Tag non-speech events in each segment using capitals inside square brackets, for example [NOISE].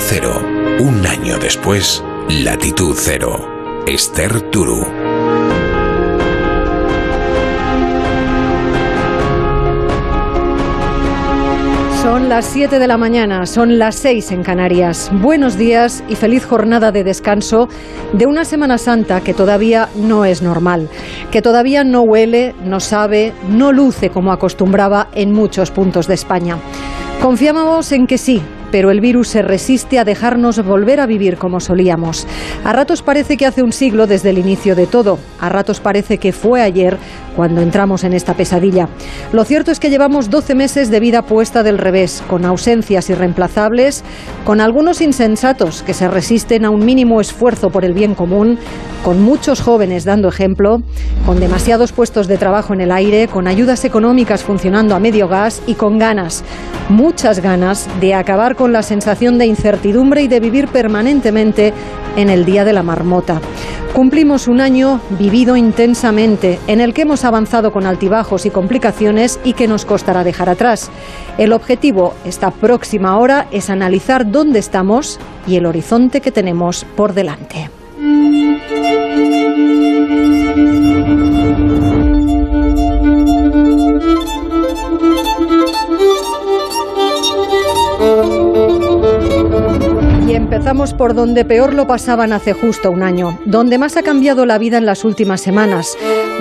Cero. Un año después, Latitud Cero. Esther Turu. Son las 7 de la mañana, son las 6 en Canarias. Buenos días y feliz jornada de descanso de una Semana Santa que todavía no es normal, que todavía no huele, no sabe, no luce como acostumbraba en muchos puntos de España. Confiábamos en que sí, pero el virus se resiste a dejarnos volver a vivir como solíamos. A ratos parece que hace un siglo desde el inicio de todo, a ratos parece que fue ayer cuando entramos en esta pesadilla. Lo cierto es que llevamos 12 meses de vida puesta del revés, con ausencias irreemplazables, con algunos insensatos que se resisten a un mínimo esfuerzo por el bien común, con muchos jóvenes dando ejemplo, con demasiados puestos de trabajo en el aire, con ayudas económicas funcionando a medio gas y con ganas, muchas ganas de acabar con la sensación de incertidumbre y de vivir permanentemente en el día de la marmota. Cumplimos un año vivido intensamente, en el que hemos avanzado con altibajos y complicaciones y que nos costará dejar atrás. El objetivo esta próxima hora es analizar dónde estamos y el horizonte que tenemos por delante. Empezamos por donde peor lo pasaban hace justo un año, donde más ha cambiado la vida en las últimas semanas,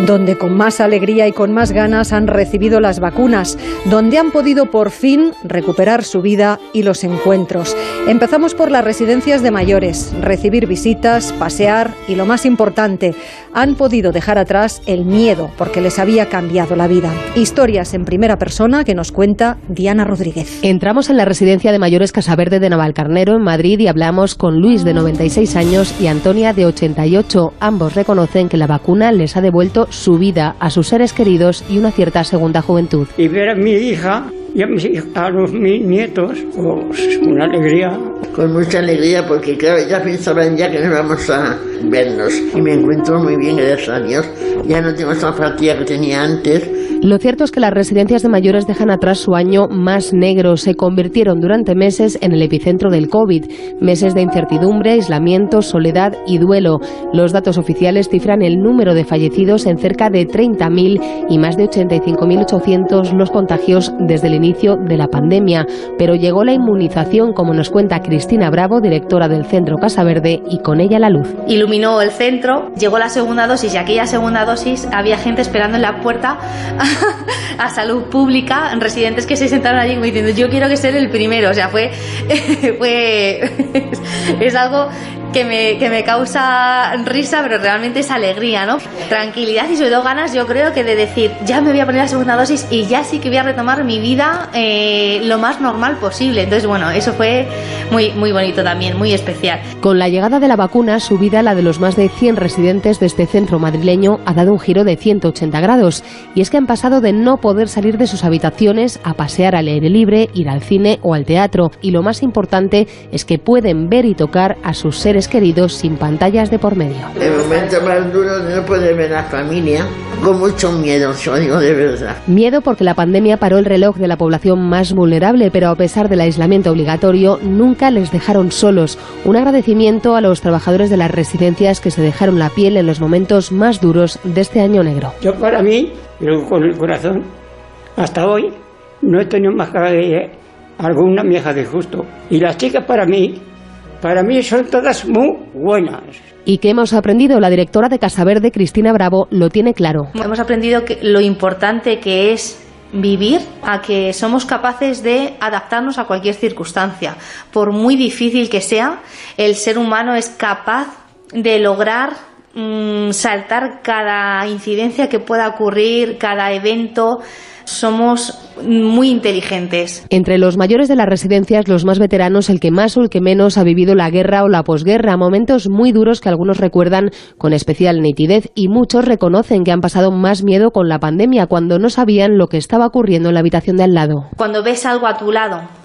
donde con más alegría y con más ganas han recibido las vacunas, donde han podido por fin recuperar su vida y los encuentros. Empezamos por las residencias de mayores, recibir visitas, pasear y lo más importante, han podido dejar atrás el miedo porque les había cambiado la vida. Historias en primera persona que nos cuenta Diana Rodríguez. Entramos en la residencia de mayores Casaverde de Navalcarnero en Madrid y hablamos con Luis de 96 años y Antonia de 88. Ambos reconocen que la vacuna les ha devuelto su vida a sus seres queridos y una cierta segunda juventud. Y ver a mi hija y a, mis, a los mis nietos, pues una alegría. Con mucha alegría porque claro, ya pensaban ya que no íbamos a vernos y me encuentro muy bien, gracias a Dios. Ya no tengo esa apatía que tenía antes. Lo cierto es que las residencias de mayores dejan atrás su año más negro. Se convirtieron durante meses en el epicentro del COVID. Meses de incertidumbre, aislamiento, soledad y duelo. Los datos oficiales cifran el número de fallecidos en cerca de 30.000 y más de 85.800 los contagios desde el inicio de la pandemia. Pero llegó la inmunización, como nos cuenta Cristina Bravo, directora del Centro Casa Verde, y con ella la luz. Iluminó el centro, llegó la segunda dosis y aquella segunda dosis había gente esperando en la puerta [LAUGHS] a salud pública, residentes que se sentaron allí diciendo yo quiero que ser el primero. O sea, fue, [LAUGHS] fue [LAUGHS] es algo que me, que me causa risa, pero realmente es alegría, ¿no? Tranquilidad y sobre todo ganas, yo creo que de decir, ya me voy a poner la segunda dosis y ya sí que voy a retomar mi vida eh, lo más normal posible. Entonces, bueno, eso fue muy, muy bonito también, muy especial. Con la llegada de la vacuna, su vida, la de los más de 100 residentes de este centro madrileño, ha dado un giro de 180 grados. Y es que han pasado de no poder salir de sus habitaciones a pasear al aire libre, ir al cine o al teatro. Y lo más importante es que pueden ver y tocar a sus seres queridos sin pantallas de por medio. El momento más duro de no poder ver a la familia, con mucho miedo, yo digo de verdad. Miedo porque la pandemia paró el reloj de la población más vulnerable, pero a pesar del aislamiento obligatorio, nunca les dejaron solos. Un agradecimiento a los trabajadores de las residencias que se dejaron la piel en los momentos más duros de este año negro. Yo para mí, con el corazón, hasta hoy no he tenido más que alguna vieja de justo. Y las chicas para mí para mí son todas muy buenas. ¿Y qué hemos aprendido? La directora de Casa Verde, Cristina Bravo, lo tiene claro. Hemos aprendido que lo importante que es vivir, a que somos capaces de adaptarnos a cualquier circunstancia. Por muy difícil que sea, el ser humano es capaz de lograr mmm, saltar cada incidencia que pueda ocurrir, cada evento somos muy inteligentes. Entre los mayores de las residencias, los más veteranos, el que más o el que menos ha vivido la guerra o la posguerra, momentos muy duros que algunos recuerdan con especial nitidez y muchos reconocen que han pasado más miedo con la pandemia cuando no sabían lo que estaba ocurriendo en la habitación de al lado. Cuando ves algo a tu lado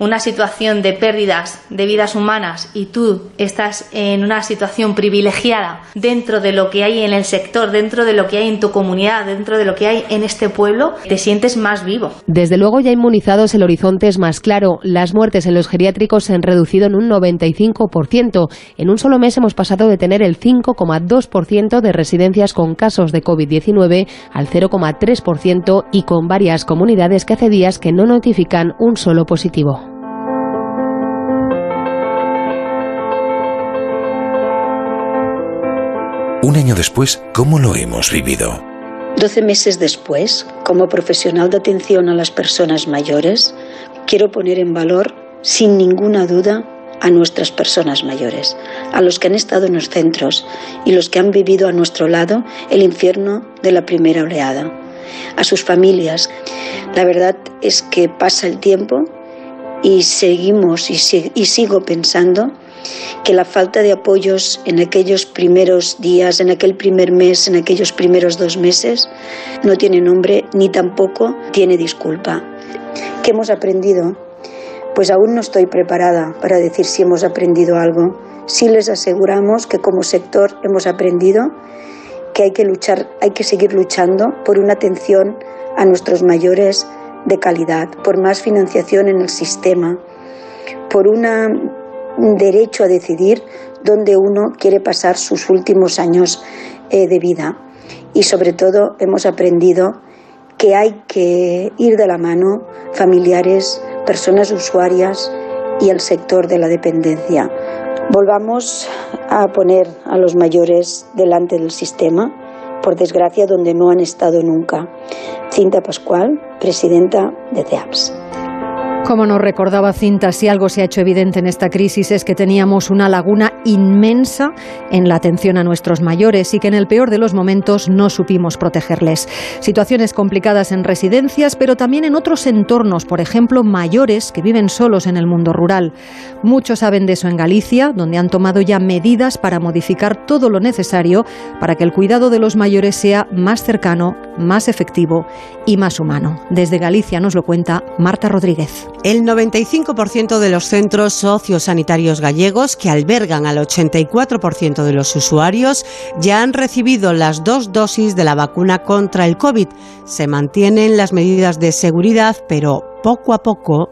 una situación de pérdidas de vidas humanas y tú estás en una situación privilegiada dentro de lo que hay en el sector, dentro de lo que hay en tu comunidad, dentro de lo que hay en este pueblo, te sientes más vivo. Desde luego ya inmunizados el horizonte es más claro. Las muertes en los geriátricos se han reducido en un 95%. En un solo mes hemos pasado de tener el 5,2% de residencias con casos de COVID-19 al 0,3% y con varias comunidades que hace días que no notifican un solo positivo. Un año después, ¿cómo lo hemos vivido? Doce meses después, como profesional de atención a las personas mayores, quiero poner en valor, sin ninguna duda, a nuestras personas mayores, a los que han estado en los centros y los que han vivido a nuestro lado el infierno de la primera oleada, a sus familias. La verdad es que pasa el tiempo y seguimos y, sigo pensando que la falta de apoyos en aquellos primeros días, en aquel primer mes, en aquellos primeros dos meses, no tiene nombre ni tampoco tiene disculpa. ¿Qué hemos aprendido? Pues aún no estoy preparada para decir si hemos aprendido algo. Sí les aseguramos que como sector hemos aprendido que hay que luchar, hay que seguir luchando por una atención a nuestros mayores de calidad, por más financiación en el sistema, por un derecho a decidir dónde uno quiere pasar sus últimos años eh, de vida. Y sobre todo hemos aprendido que hay que ir de la mano familiares, personas usuarias y el sector de la dependencia. Volvamos a poner a los mayores delante del sistema, por desgracia donde no han estado nunca. Cinta Pascual, presidenta de CEAPS. Como nos recordaba Cinta, si algo se ha hecho evidente en esta crisis es que teníamos una laguna inmensa en la atención a nuestros mayores y que en el peor de los momentos no supimos protegerles. Situaciones complicadas en residencias, pero también en otros entornos, por ejemplo, mayores que viven solos en el mundo rural. Muchos saben de eso en Galicia, donde han tomado ya medidas para modificar todo lo necesario para que el cuidado de los mayores sea más cercano, más efectivo y más humano. Desde Galicia nos lo cuenta Marta Rodríguez. El 95% de los centros sociosanitarios gallegos, que albergan al 84% de los usuarios, ya han recibido las dos dosis de la vacuna contra el COVID. Se mantienen las medidas de seguridad, pero poco a poco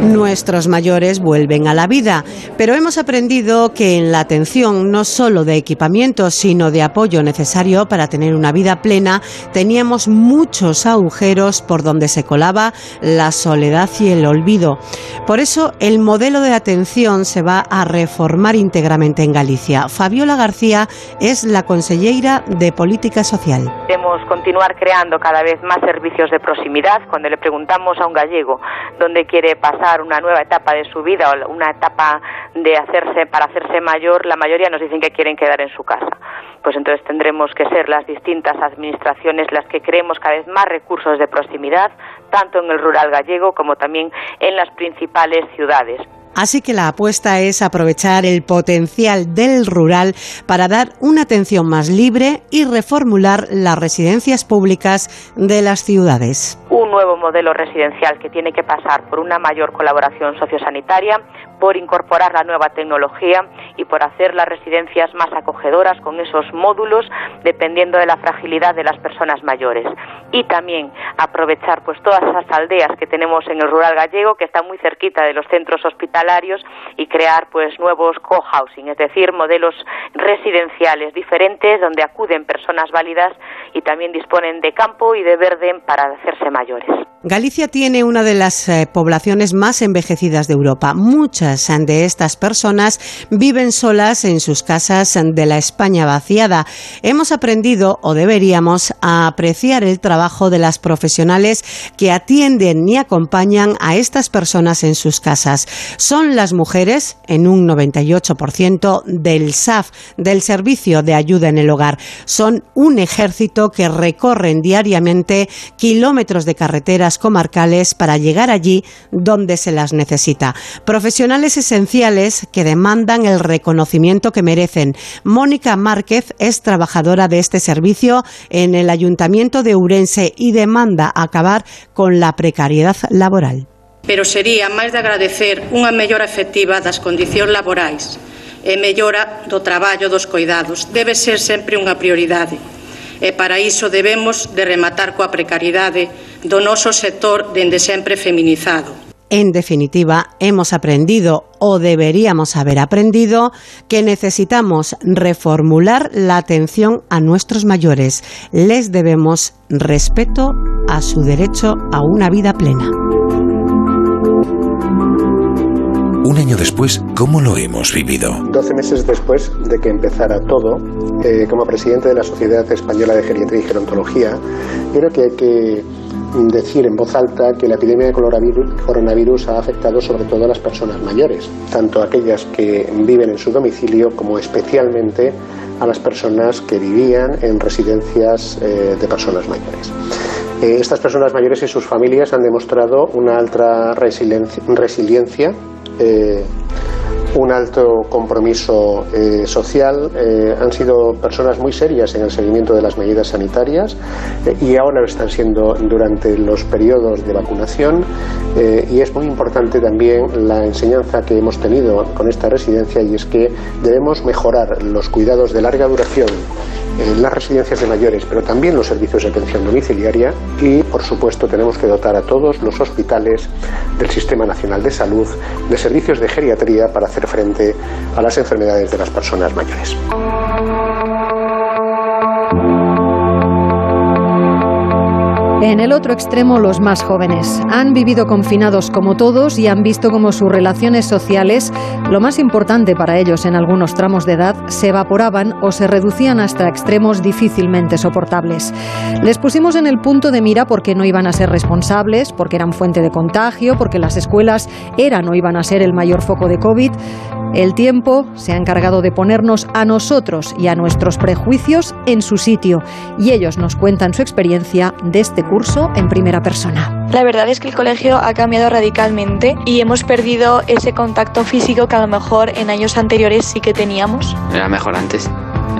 nuestros mayores vuelven a la vida. Pero hemos aprendido que en la atención no solo de equipamiento, sino de apoyo necesario para tener una vida plena, teníamos muchos agujeros por donde se colaba la soledad y el olvido. Por eso el modelo de atención se va a reformar íntegramente en Galicia. Fabiola García es la consellera de Política Social. Queremos continuar creando cada vez más servicios de proximidad. Cuando le preguntamos a un gallego dónde quiere pasar una nueva etapa de su vida o una etapa de hacerse para hacerse mayor, la mayoría nos dicen que quieren quedar en su casa. Pues entonces tendremos que ser las distintas administraciones las que creemos cada vez más recursos de proximidad, tanto en el rural gallego como también en las principales ciudades. Así que la apuesta es aprovechar el potencial del rural para dar una atención más libre y reformular las residencias públicas de las ciudades. Un nuevo modelo residencial que tiene que pasar por una mayor colaboración sociosanitaria, por incorporar la nueva tecnología y por hacer las residencias más acogedoras con esos módulos dependiendo de la fragilidad de las personas mayores y también aprovechar pues todas esas aldeas que tenemos en el rural gallego que están muy cerquita de los centros hospitalarios y crear pues nuevos co-housing, es decir, modelos residenciales diferentes donde acuden personas válidas y también disponen de campo y de verde para hacerse mayores. Galicia tiene una de las eh, poblaciones más envejecidas de Europa. Muchas de estas personas viven solas en sus casas de la España vaciada. Hemos aprendido, o deberíamos, apreciar el trabajo de las profesionales que atienden y acompañan a estas personas en sus casas. Son las mujeres, en un 98%, del SAF, del Servicio de Ayuda en el Hogar. Son un ejército que recorren diariamente kilómetros de de carreteras comarcales para llegar allí donde se las necesita. Profesionales esenciales que demandan el reconocimiento que merecen. Mónica Márquez es trabajadora de este servicio en el Ayuntamiento de Urense y demanda acabar con la precariedad laboral. Pero sería máis de agradecer unha mellora efectiva das condicións laborais e mellora do traballo dos coidados. Debe ser sempre unha prioridade e para iso debemos de rematar coa precariedade do noso sector dende sempre feminizado. En definitiva, hemos aprendido o deberíamos haber aprendido que necesitamos reformular la atención a nuestros mayores. Les debemos respeto a su derecho a una vida plena. Un año después, ¿cómo lo hemos vivido? Doce meses después de que empezara todo, eh, como presidente de la Sociedad Española de Geriatría y Gerontología, creo que hay que decir en voz alta que la epidemia de coronavirus ha afectado sobre todo a las personas mayores, tanto aquellas que viven en su domicilio como especialmente a las personas que vivían en residencias eh, de personas mayores. Eh, estas personas mayores y sus familias han demostrado una alta resiliencia eh, un alto compromiso eh, social, eh, han sido personas muy serias en el seguimiento de las medidas sanitarias y ahora lo están siendo durante los periodos de vacunación y es muy importante también la enseñanza que hemos tenido con esta residencia y es que debemos mejorar los cuidados de larga duración en las residencias de mayores, pero también los servicios de atención domiciliaria y, por supuesto, tenemos que dotar a todos los hospitales del Sistema Nacional de Salud de servicios de geriatría para hacer frente a las enfermedades de las personas mayores. En el otro extremo, los más jóvenes. Han vivido confinados como todos y han visto cómo sus relaciones sociales, lo más importante para ellos en algunos tramos de edad, se evaporaban o se reducían hasta extremos difícilmente soportables. Les pusimos en el punto de mira porque no iban a ser responsables, porque eran fuente de contagio, porque las escuelas eran o iban a ser el mayor foco de COVID. El tiempo se ha encargado de ponernos a nosotros y a nuestros prejuicios en su sitio y ellos nos cuentan su experiencia de este curso en primera persona. La verdad es que el colegio ha cambiado radicalmente y hemos perdido ese contacto físico que a lo mejor en años anteriores sí que teníamos. Era mejor antes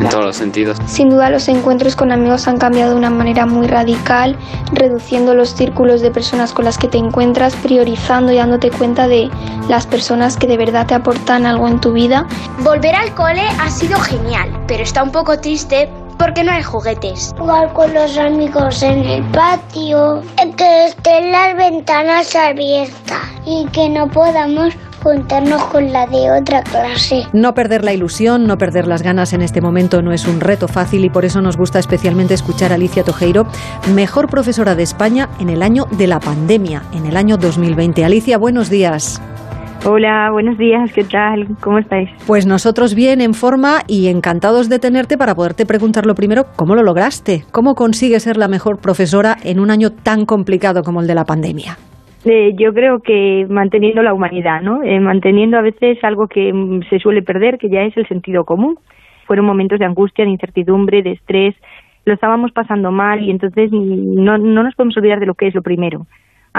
en todos los sentidos. Sin duda los encuentros con amigos han cambiado de una manera muy radical, reduciendo los círculos de personas con las que te encuentras, priorizando y dándote cuenta de las personas que de verdad te aportan algo en tu vida. Volver al cole ha sido genial, pero está un poco triste porque no hay juguetes. Jugar con los amigos en el patio, que estén las ventanas abiertas y que no podamos juntarnos con la de otra clase. No perder la ilusión, no perder las ganas en este momento no es un reto fácil y por eso nos gusta especialmente escuchar a Alicia Tojeiro, mejor profesora de España en el año de la pandemia, en el año 2020. Alicia, buenos días. Hola, buenos días, ¿qué tal? ¿Cómo estáis? Pues nosotros bien, en forma y encantados de tenerte para poderte preguntar lo primero, ¿cómo lo lograste? ¿Cómo consigues ser la mejor profesora en un año tan complicado como el de la pandemia? Eh, yo creo que manteniendo la humanidad, ¿no? Eh, manteniendo a veces algo que mm, se suele perder, que ya es el sentido común. Fueron momentos de angustia, de incertidumbre, de estrés, lo estábamos pasando mal y entonces mm, no, no nos podemos olvidar de lo que es lo primero.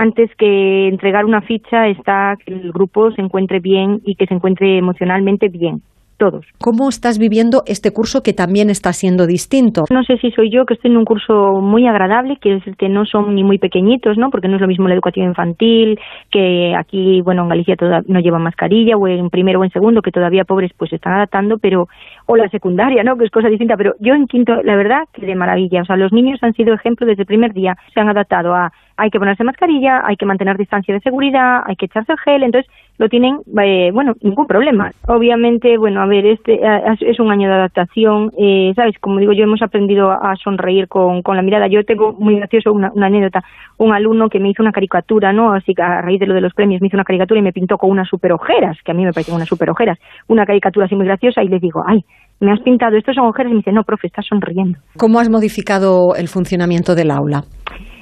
Antes que entregar una ficha está que el grupo se encuentre bien y que se encuentre emocionalmente bien todos. ¿Cómo estás viviendo este curso que también está siendo distinto? No sé si soy yo que estoy en un curso muy agradable, quiere decir que no son ni muy pequeñitos, ¿no? Porque no es lo mismo la educación infantil, que aquí, bueno, en Galicia toda, no lleva mascarilla, o en primero o en segundo, que todavía pobres pues se están adaptando, pero o la secundaria, ¿no? Que es cosa distinta, pero yo en quinto, la verdad, que de maravilla. O sea, los niños han sido ejemplo desde el primer día, se han adaptado a hay que ponerse mascarilla, hay que mantener distancia de seguridad, hay que echarse el gel, entonces lo tienen, eh, bueno, ningún problema. Obviamente, bueno, a ver, este eh, es un año de adaptación, eh, ¿sabes? Como digo, yo hemos aprendido a sonreír con, la mirada. Yo tengo muy gracioso una, anécdota, un alumno que me hizo una caricatura, ¿no? Así que a raíz de lo de los premios me hizo una caricatura y me pintó con unas super ojeras, que a mí me parecen unas super ojeras, una caricatura así muy graciosa y le digo, ay, me has pintado, estos son ojeras, y me dice, no, profe, estás sonriendo. ¿Cómo has modificado el funcionamiento del aula?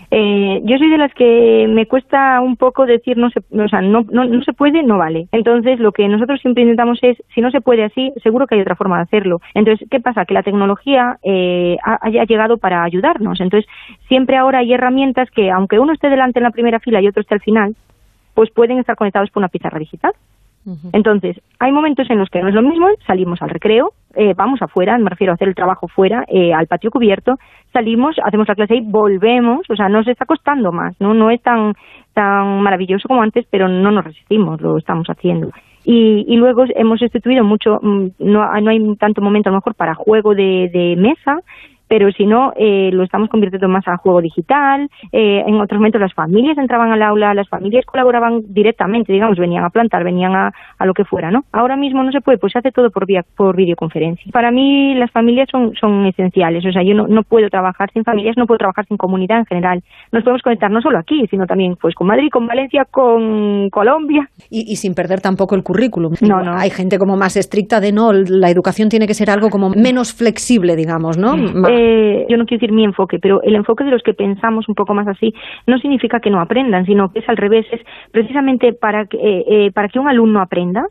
Eh, yo soy de las que me cuesta un poco decir no se, o sea, no, no, no se puede, no vale. Entonces, lo que nosotros siempre intentamos es, si no se puede así, seguro que hay otra forma de hacerlo. Entonces, ¿qué pasa? Que la tecnología eh, haya llegado para ayudarnos. Entonces, siempre ahora hay herramientas que, aunque uno esté delante en la primera fila y otro esté al final, pues pueden estar conectados por una pizarra digital. Entonces, hay momentos en los que no es lo mismo, salimos al recreo, eh, vamos afuera, me refiero a hacer el trabajo fuera, eh, al patio cubierto, salimos, hacemos la clase y volvemos, o sea, nos está costando más, no no es tan tan maravilloso como antes, pero no nos resistimos, lo estamos haciendo. Y, y luego hemos instituido mucho, mm, no, no hay tanto momento a lo mejor para juego de, de mesa, pero si no, eh, lo estamos convirtiendo más a juego digital. Eh, en otros momentos las familias entraban al aula, las familias colaboraban directamente, digamos, venían a plantar, venían a, a lo que fuera, ¿no? Ahora mismo no se puede, pues se hace todo por, vía, por videoconferencia. Para mí las familias son, son esenciales, o sea, yo no, no puedo trabajar sin familias, no puedo trabajar sin comunidad en general. Nos podemos conectar no solo aquí, sino también pues con Madrid, con Valencia, con Colombia. Y, y sin perder tampoco el currículum. No, no. Hay gente como más estricta de no, la educación tiene que ser algo como menos flexible, digamos, ¿no? Eh, yo no quiero decir mi enfoque, pero el enfoque de los que pensamos un poco más así no significa que no aprendan, sino que es al revés, es precisamente para que, eh, eh, para que un alumno aprenda,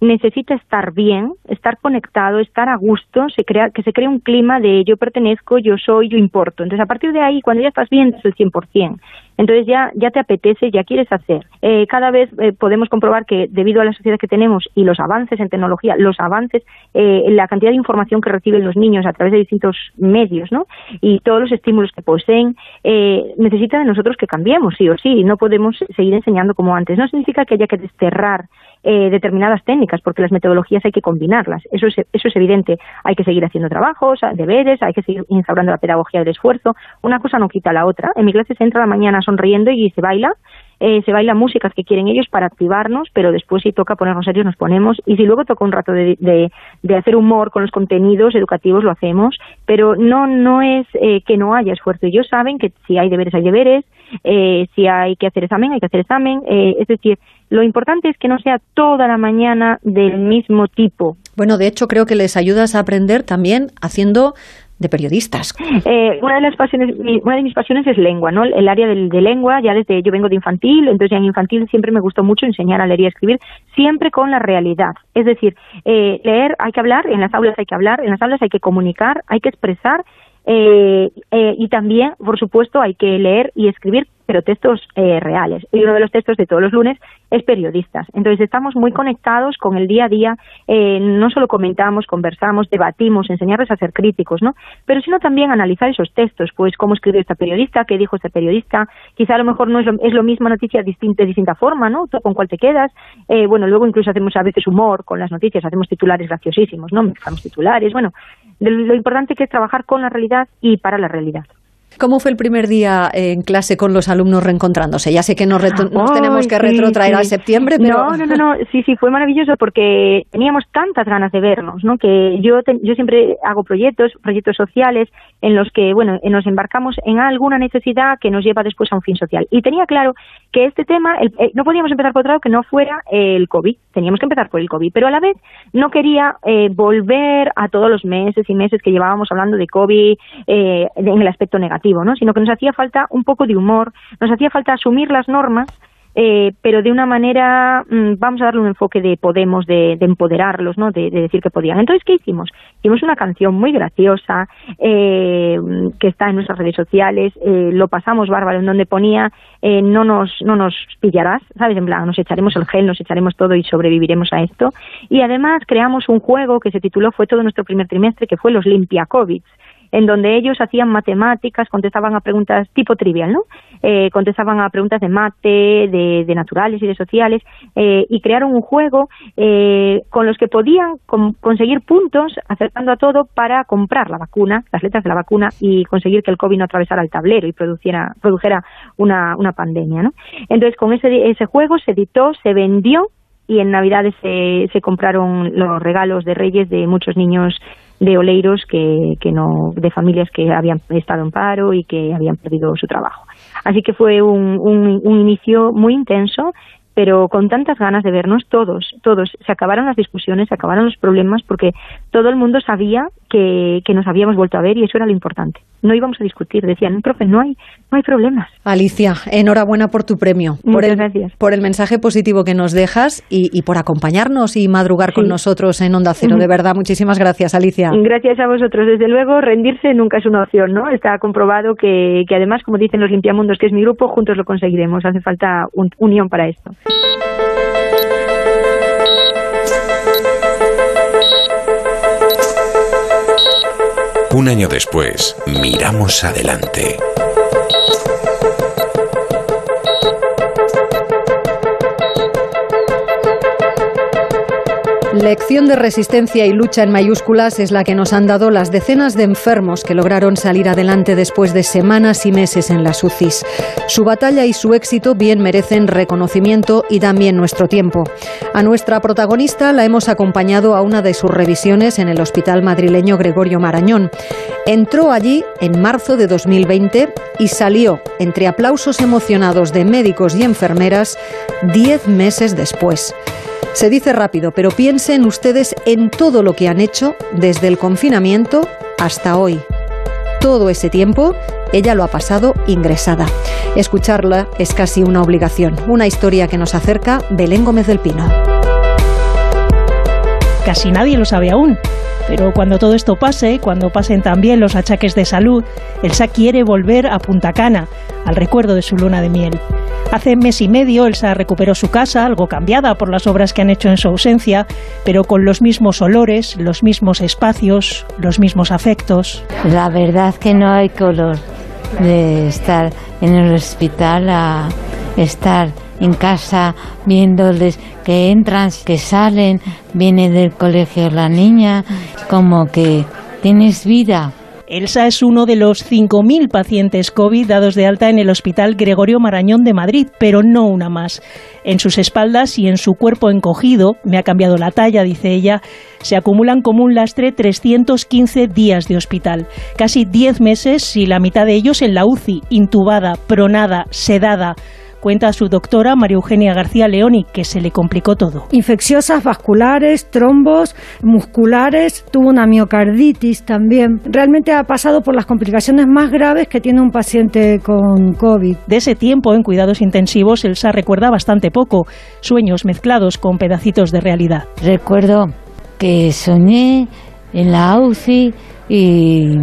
necesita estar bien, estar conectado, estar a gusto, se crea, que se cree un clima de yo pertenezco, yo soy, yo importo. Entonces, a partir de ahí, cuando ya estás bien, es el 100%. Entonces ya, ya te apetece, ya quieres hacer. Eh, cada vez eh, podemos comprobar que debido a la sociedad que tenemos y los avances en tecnología, los avances, eh, la cantidad de información que reciben los niños a través de distintos medios, ¿no? Y todos los estímulos que poseen, eh, necesita de nosotros que cambiemos, sí o sí. No podemos seguir enseñando como antes. No significa que haya que desterrar eh, determinadas técnicas, porque las metodologías hay que combinarlas. Eso es, eso es evidente. Hay que seguir haciendo trabajos, deberes, hay que seguir instaurando la pedagogía del esfuerzo. Una cosa no quita la otra. En mi clase se entra a la mañana sonriendo y se baila. Eh, se baila músicas que quieren ellos para activarnos, pero después si toca ponernos serios nos ponemos y si luego toca un rato de, de, de hacer humor con los contenidos educativos lo hacemos, pero no no es eh, que no haya esfuerzo. Ellos saben que si hay deberes hay deberes, eh, si hay que hacer examen hay que hacer examen, eh, es decir, lo importante es que no sea toda la mañana del mismo tipo. Bueno, de hecho creo que les ayudas a aprender también haciendo de periodistas. Eh, una de las pasiones, una de mis pasiones es lengua, ¿no? El área del- de, lengua, ya desde yo vengo de infantil, entonces ya en infantil siempre me gustó mucho enseñar a leer y a escribir, siempre con la realidad. Es decir, eh, leer hay que hablar, en las aulas hay que hablar, en las aulas hay que comunicar, hay que expresar eh, eh, y también, por supuesto, hay que leer y escribir, pero textos eh, reales. Y uno de los textos de todos los lunes es periodistas. Entonces estamos muy conectados con el día a día, eh, no solo comentamos, conversamos, debatimos, enseñarles a ser críticos, ¿no? Pero sino también analizar esos textos, pues cómo escribió esta periodista, qué dijo este periodista, quizá a lo mejor no es lo, es lo misma noticia distinta, de distinta forma, ¿no? Con cuál te quedas. Eh, bueno, luego incluso hacemos a veces humor con las noticias, hacemos titulares graciosísimos, ¿no? Mezclamos titulares, bueno, lo importante que es trabajar con la realidad y para la realidad. ¿Cómo fue el primer día en clase con los alumnos reencontrándose? Ya sé que nos, nos tenemos que retrotraer sí. a septiembre, pero... No, no, no, no, sí, sí, fue maravilloso porque teníamos tantas ganas de vernos, ¿no? Que yo, te- yo siempre hago proyectos, proyectos sociales en los que, bueno, eh, nos embarcamos en alguna necesidad que nos lleva después a un fin social. Y tenía claro que este tema, el- eh, no podíamos empezar por otro lado que no fuera el COVID, teníamos que empezar por el COVID, pero a la vez no quería eh, volver a todos los meses y meses que llevábamos hablando de COVID eh, en el aspecto negativo, ¿no? Sino que nos hacía falta un poco de humor, nos hacía falta asumir las normas eh, pero de una manera, mm, vamos a darle un enfoque de Podemos, de, de empoderarlos, ¿no? De, de decir que podían. Entonces, ¿qué hicimos? Hicimos una canción muy graciosa eh, que está en nuestras redes sociales, eh, lo pasamos bárbaro, en donde ponía eh, no nos no nos pillarás, ¿sabes? En plan, nos echaremos el gel, nos echaremos todo y sobreviviremos a esto. Y además creamos un juego que se tituló, fue todo nuestro primer trimestre, que fue los Limpia Covid en donde ellos hacían matemáticas, contestaban a preguntas tipo trivial, ¿no? Eh, contestaban a preguntas de mate, de, naturales y de sociales, eh, y crearon un juego eh, con los que podían con- conseguir puntos, acercando a todo, para comprar la vacuna, las letras de la vacuna, y conseguir que el COVID no atravesara el tablero y produciera, produjera una, una pandemia, ¿no? Entonces, con ese, ese juego se editó, se vendió, y en Navidades se, se compraron los regalos de Reyes de muchos niños de oleiros que, que no de familias que habían estado en paro y que habían perdido su trabajo. Así que fue un, un, un inicio muy intenso, pero con tantas ganas de vernos todos, todos. Se acabaron las discusiones, se acabaron los problemas porque todo el mundo sabía que, que, nos habíamos vuelto a ver y eso era lo importante. No íbamos a discutir, decían, profe, no hay, no hay problemas. Alicia, enhorabuena por tu premio, por el, gracias. por el mensaje positivo que nos dejas y, y por acompañarnos y madrugar con nosotros en Onda Cero. De verdad, muchísimas gracias, Alicia. Gracias a vosotros. Desde luego, rendirse nunca es una opción, ¿no? Está comprobado que, que además, como dicen los limpiamundos, que es mi grupo, juntos lo conseguiremos. Hace falta un, unión para esto. Un año después, miramos adelante. Lección de resistencia y lucha en mayúsculas es la que nos han dado las decenas de enfermos que lograron salir adelante después de semanas y meses en las UCIs. Su batalla y su éxito bien merecen reconocimiento y también nuestro tiempo. A nuestra protagonista la hemos acompañado a una de sus revisiones en el hospital madrileño Gregorio Marañón. Entró allí en marzo de 2020 y salió, entre aplausos emocionados de médicos y enfermeras, diez meses después. Se dice rápido, pero piensen ustedes en todo lo que han hecho desde el confinamiento hasta hoy. Todo ese tiempo ella lo ha pasado ingresada. Escucharla es casi una obligación, una historia que nos acerca Belén Gómez del Pino. Casi nadie lo sabe aún, pero cuando todo esto pase, cuando pasen también los achaques de salud, Elsa quiere volver a Punta Cana, al recuerdo de su luna de miel. Hace mes y medio Elsa recuperó su casa, algo cambiada por las obras que han hecho en su ausencia, pero con los mismos olores, los mismos espacios, los mismos afectos. La verdad que no hay color de estar en el hospital a estar en casa viéndoles que entran, que salen, viene del colegio la niña, como que tienes vida. Elsa es uno de los 5.000 pacientes COVID dados de alta en el Hospital Gregorio Marañón de Madrid, pero no una más. En sus espaldas y en su cuerpo encogido, me ha cambiado la talla, dice ella, se acumulan como un lastre 315 días de hospital, casi 10 meses y la mitad de ellos en la UCI, intubada, pronada, sedada cuenta su doctora María Eugenia García Leoni, que se le complicó todo. Infecciosas vasculares, trombos musculares, tuvo una miocarditis también. Realmente ha pasado por las complicaciones más graves que tiene un paciente con COVID. De ese tiempo en cuidados intensivos, Elsa recuerda bastante poco, sueños mezclados con pedacitos de realidad. Recuerdo que soñé en la UCI y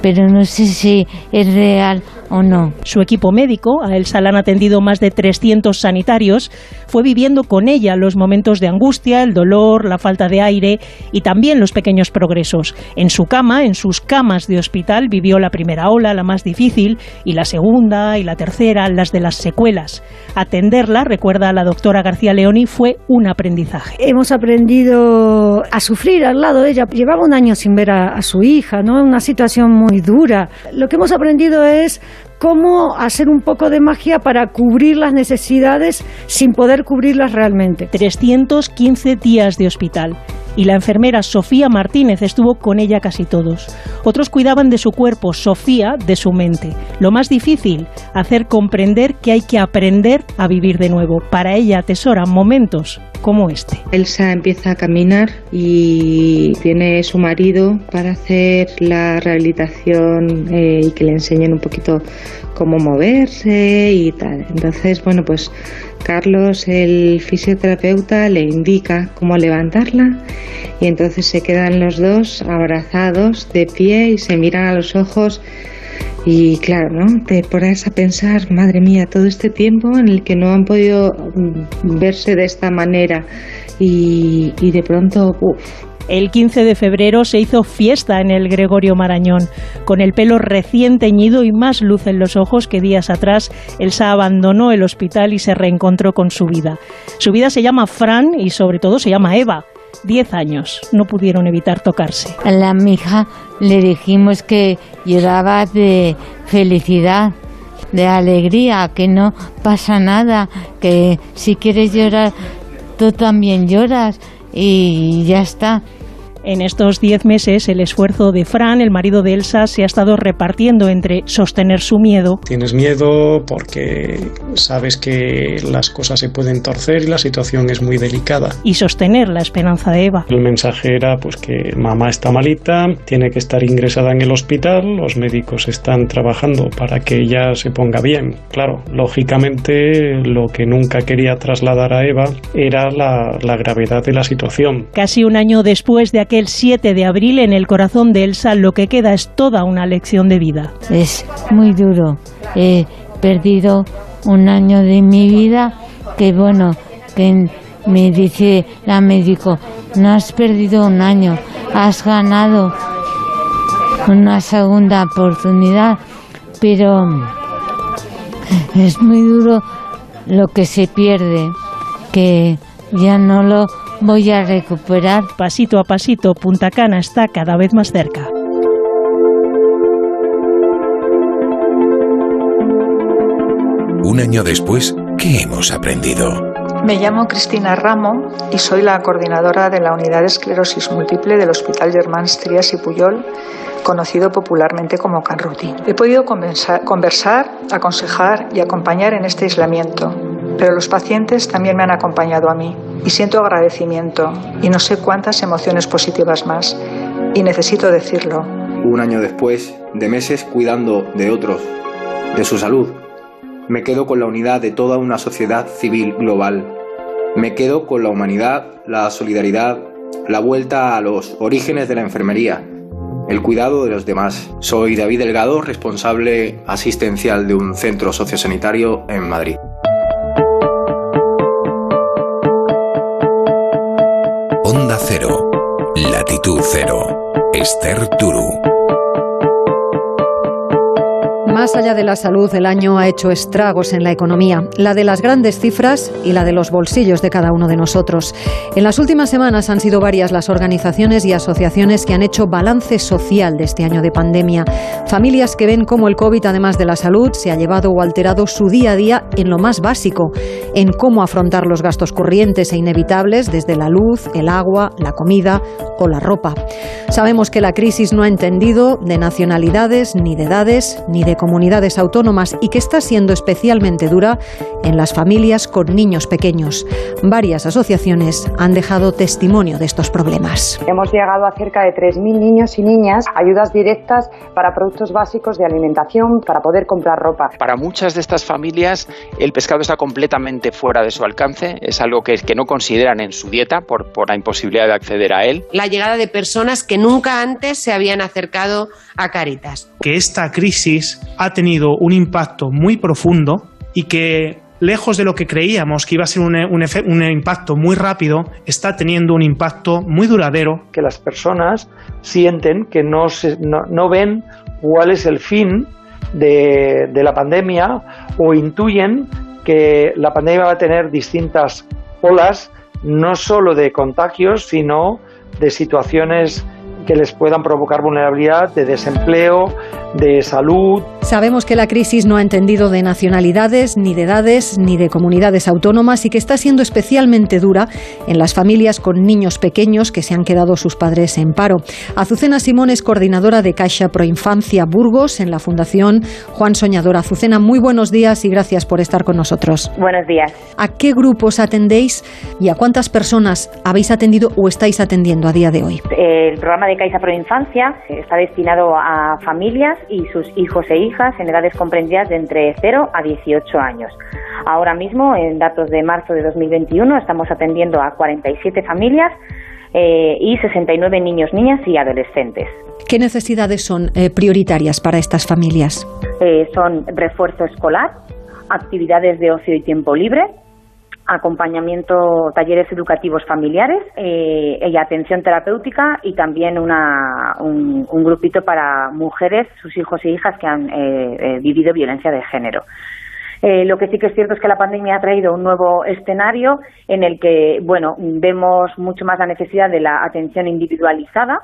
pero no sé si es real o no. Su equipo médico, a Elsa la han atendido más de 300 sanitarios, fue viviendo con ella los momentos de angustia, el dolor, la falta de aire y también los pequeños progresos. En su cama, en sus camas de hospital, vivió la primera ola, la más difícil, y la segunda y la tercera, las de las secuelas. Atenderla, recuerda la doctora García Leoni, fue un aprendizaje. Hemos aprendido a sufrir al lado de ella. Llevaba un año sin ver a, a su hija, ¿no? Una situación muy dura. Lo que hemos aprendido es cómo hacer un poco de magia para cubrir las necesidades sin poder cubrirlas realmente. 315 días de hospital y la enfermera Sofía Martínez estuvo con ella casi todos. Otros cuidaban de su cuerpo, Sofía de su mente. Lo más difícil, hacer comprender que hay que aprender a vivir de nuevo. Para ella atesora momentos como este. Elsa empieza a caminar y tiene su marido para hacer la rehabilitación eh, y que le enseñen un poquito cómo moverse y tal. Entonces, bueno, pues Carlos, el fisioterapeuta, le indica cómo levantarla y entonces se quedan los dos abrazados de pie y se miran a los ojos y claro, ¿no? Te pones a pensar, madre mía, todo este tiempo en el que no han podido mm, verse de esta manera y, y de pronto, uff, el 15 de febrero se hizo fiesta en el Gregorio Marañón. Con el pelo recién teñido y más luz en los ojos que días atrás, Elsa abandonó el hospital y se reencontró con su vida. Su vida se llama Fran y sobre todo se llama Eva. Diez años, no pudieron evitar tocarse. A la hija le dijimos que lloraba de felicidad, de alegría, que no pasa nada, que si quieres llorar, tú también lloras y ya está. En estos diez meses, el esfuerzo de Fran, el marido de Elsa, se ha estado repartiendo entre sostener su miedo. Tienes miedo porque sabes que las cosas se pueden torcer y la situación es muy delicada. Y sostener la esperanza de Eva. El mensaje era pues que mamá está malita, tiene que estar ingresada en el hospital, los médicos están trabajando para que ella se ponga bien. Claro, lógicamente lo que nunca quería trasladar a Eva era la, la gravedad de la situación. Casi un año después de aquel 7 de abril, en el corazón de Elsa lo que queda es toda una lección de vida. Es muy duro. He perdido un año de mi vida que bueno, que me dice la médico, no has perdido un año, has ganado una segunda oportunidad, pero es muy duro lo que se pierde, que ya no lo voy a recuperar. Pasito a pasito, Punta Cana está cada vez más cerca. Un año después, ¿qué hemos aprendido? Me llamo Cristina Ramo y soy la coordinadora de la unidad de esclerosis múltiple del Hospital Germán Trías y Puyol, conocido popularmente como Canruti. He podido conversar, aconsejar y acompañar en este aislamiento, pero los pacientes también me han acompañado a mí y siento agradecimiento y no sé cuántas emociones positivas más y necesito decirlo. Un año después de meses cuidando de otros, de su salud, me quedo con la unidad de toda una sociedad civil global. Me quedo con la humanidad, la solidaridad, la vuelta a los orígenes de la enfermería, el cuidado de los demás. Soy David Delgado, responsable asistencial de un centro sociosanitario en Madrid. Cero, Esther Turu. Más allá de la salud, el año ha hecho estragos en la economía, la de las grandes cifras y la de los bolsillos de cada uno de nosotros. En las últimas semanas han sido varias las organizaciones y asociaciones que han hecho balance social de este año de pandemia. Familias que ven cómo el COVID, además de la salud, se ha llevado o alterado su día a día en lo más básico, en cómo afrontar los gastos corrientes e inevitables desde la luz, el agua, la comida o la ropa. Sabemos que la crisis no ha entendido de nacionalidades, ni de edades, ni de comunidades autónomas y que está siendo especialmente dura en las familias con niños pequeños. Varias asociaciones han dejado testimonio de estos problemas. Hemos llegado a cerca de 3.000 niños y niñas ayudas directas para productos básicos de alimentación para poder comprar ropa. Para muchas de estas familias el pescado está completamente fuera de su alcance, es algo que, que no consideran en su dieta por, por la imposibilidad de acceder a él. La llegada de personas que nunca antes se habían acercado a Caritas. Que esta crisis ha tenido un impacto muy profundo y que lejos de lo que creíamos que iba a ser un, un, un, impacto muy rápido, está teniendo un impacto muy duradero. Que las personas sienten que no, se, no, no ven cuál es el fin de, de, la pandemia o intuyen que la pandemia va a tener distintas olas, no solo de contagios, sino de situaciones que les puedan provocar vulnerabilidad de desempleo, de salud. Sabemos que la crisis no ha entendido de nacionalidades, ni de edades, ni de comunidades autónomas y que está siendo especialmente dura en las familias con niños pequeños que se han quedado sus padres en paro. Azucena Simón es coordinadora de Caixa Proinfancia Burgos en la Fundación Juan Soñador. Azucena, muy buenos días y gracias por estar con nosotros. Buenos días. ¿A qué grupos atendéis y a cuántas personas habéis atendido o estáis atendiendo a día de hoy? El programa de Caixa Proinfancia está destinado a familias y sus hijos e hijas en edades comprendidas de entre 0 a 18 años. Ahora mismo, en datos de marzo de 2021, estamos atendiendo a 47 familias eh, y 69 niños, niñas y adolescentes. ¿Qué necesidades son eh, prioritarias para estas familias? Eh, son refuerzo escolar, actividades de ocio y tiempo libre, acompañamiento, talleres educativos familiares eh, y atención terapéutica y también una, un, un, grupito para mujeres, sus hijos e hijas que han eh, eh, vivido violencia de género. Eh, lo que sí que es cierto es que la pandemia ha traído un nuevo escenario en el que, bueno, vemos mucho más la necesidad de la atención individualizada,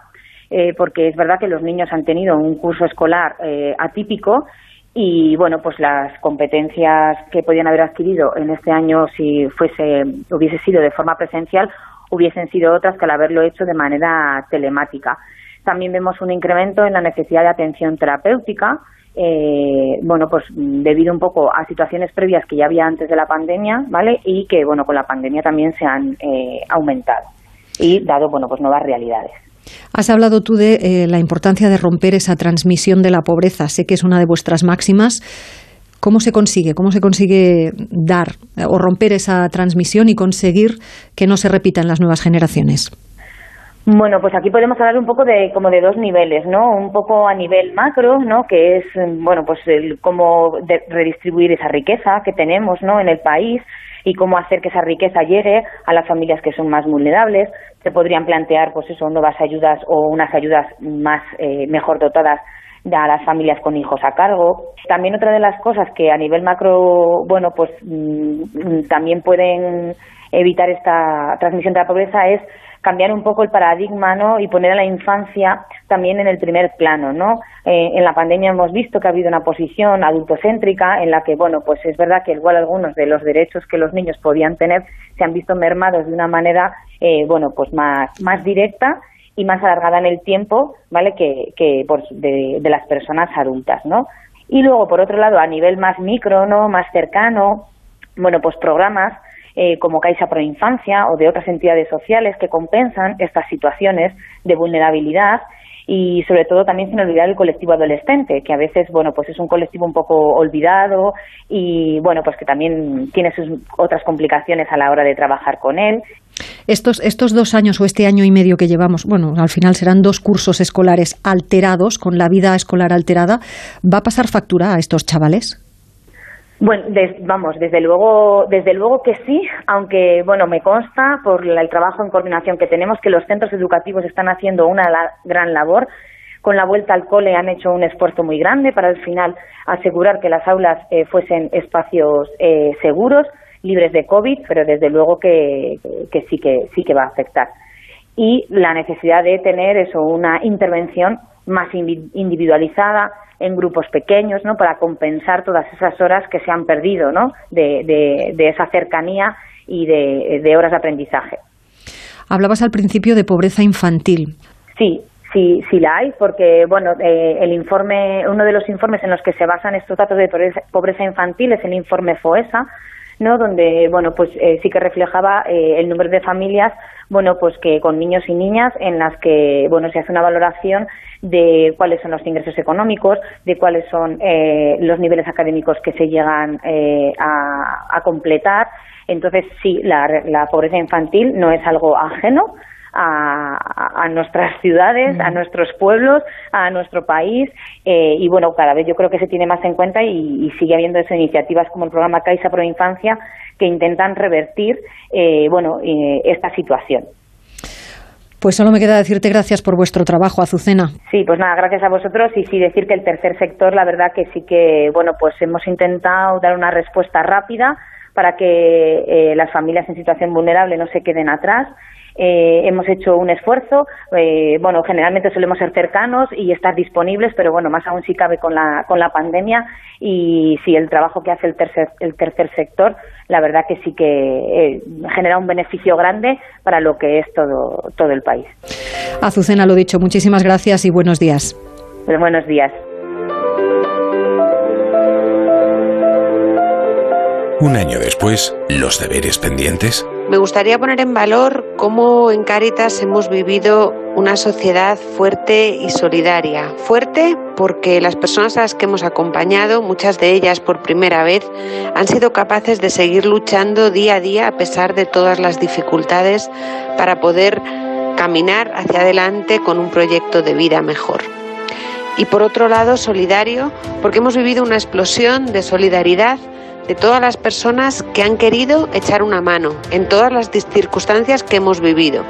eh, porque es verdad que los niños han tenido un curso escolar eh, atípico y bueno pues las competencias que podían haber adquirido en este año si fuese hubiese sido de forma presencial hubiesen sido otras que al haberlo hecho de manera telemática. También vemos un incremento en la necesidad de atención terapéutica, eh, bueno, pues debido un poco a situaciones previas que ya había antes de la pandemia, ¿vale? Y que, bueno, con la pandemia también se han eh, aumentado y dado, bueno, pues nuevas realidades. Has hablado tú de eh, la importancia de romper esa transmisión de la pobreza. Sé que es una de vuestras máximas. ¿Cómo se consigue? ¿Cómo se consigue dar o romper esa transmisión y conseguir que no se repita en las nuevas generaciones? Bueno, pues aquí podemos hablar un poco de como de dos niveles, ¿no? Un poco a nivel macro, ¿no? Que es bueno, pues el cómo redistribuir esa riqueza que tenemos, ¿no? En el país y cómo hacer que esa riqueza llegue a las familias que son más vulnerables. Se podrían plantear, pues eso, nuevas ayudas o unas ayudas más eh, mejor dotadas a las familias con hijos a cargo. También otra de las cosas que a nivel macro, bueno, pues mm, también pueden evitar esta transmisión de la pobreza es cambiar un poco el paradigma ¿no? y poner a la infancia también en el primer plano. ¿no? Eh, en la pandemia hemos visto que ha habido una posición adultocéntrica en la que, bueno, pues es verdad que igual algunos de los derechos que los niños podían tener se han visto mermados de una manera, eh, bueno, pues más, más directa y más alargada en el tiempo, ¿vale? Que, que por, de, de las personas adultas, ¿no? Y luego, por otro lado, a nivel más micro, ¿no? Más cercano, bueno, pues programas eh, como Caixa Pro Infancia o de otras entidades sociales que compensan estas situaciones de vulnerabilidad y sobre todo también sin olvidar el colectivo adolescente, que a veces, bueno, pues es un colectivo un poco olvidado y, bueno, pues que también tiene sus otras complicaciones a la hora de trabajar con él. Estos, estos dos años o este año y medio que llevamos, bueno, al final serán dos cursos escolares alterados, con la vida escolar alterada, ¿va a pasar factura a estos chavales? Bueno, vamos, desde luego, desde luego que sí, aunque bueno, me consta por el trabajo en coordinación que tenemos que los centros educativos están haciendo una gran labor. Con la vuelta al cole han hecho un esfuerzo muy grande para al final asegurar que las aulas eh, fuesen espacios eh, seguros, libres de COVID, pero desde luego que, que, sí que sí que va a afectar. Y la necesidad de tener eso, una intervención más individualizada, en grupos pequeños, ¿no? Para compensar todas esas horas que se han perdido, ¿no? De, de, esa cercanía y de, de, horas de aprendizaje. Hablabas al principio de pobreza infantil. Sí, sí, sí la hay, porque bueno, eh, el informe, uno de los informes en los que se basan estos datos de pobreza infantil es el informe FOESA, ¿no? donde bueno pues eh, sí que reflejaba eh, el número de familias bueno pues que con niños y niñas en las que bueno se hace una valoración de cuáles son los ingresos económicos de cuáles son eh, los niveles académicos que se llegan a, a, completar entonces sí la, la pobreza infantil no es algo ajeno a, nuestras ciudades, a mm. nuestros pueblos, a nuestro país eh, y bueno, cada vez yo creo que se tiene más en cuenta y, sigue habiendo esas iniciativas como el programa Caixa Pro Infancia que intentan revertir eh, bueno, eh, esta situación. Pues solo me queda decirte gracias por vuestro trabajo, Azucena. Sí, pues nada, gracias a vosotros y sí decir que el tercer sector, la verdad que sí que, bueno, pues hemos intentado dar una respuesta rápida para que las familias en situación vulnerable no se queden atrás eh, hemos hecho un esfuerzo, eh, bueno, generalmente solemos ser cercanos y estar disponibles, pero bueno, más aún si cabe con la, con la pandemia y sí, el trabajo que hace el tercer, el tercer sector, la verdad que sí que eh, genera un beneficio grande para lo que es todo, todo el país. Azucena, lo dicho, muchísimas gracias y buenos días. Pues buenos días. Un año después, los deberes pendientes me gustaría poner en valor cómo en Cáritas hemos vivido una sociedad fuerte y solidaria. Fuerte porque las personas a las que hemos acompañado, muchas de ellas por primera vez, han sido capaces de seguir luchando día a día a pesar de todas las dificultades para poder caminar hacia adelante con un proyecto de vida mejor. Y por otro lado, solidario porque hemos vivido una explosión de solidaridad de todas las personas que han querido echar una mano en todas las circunstancias que hemos vivido,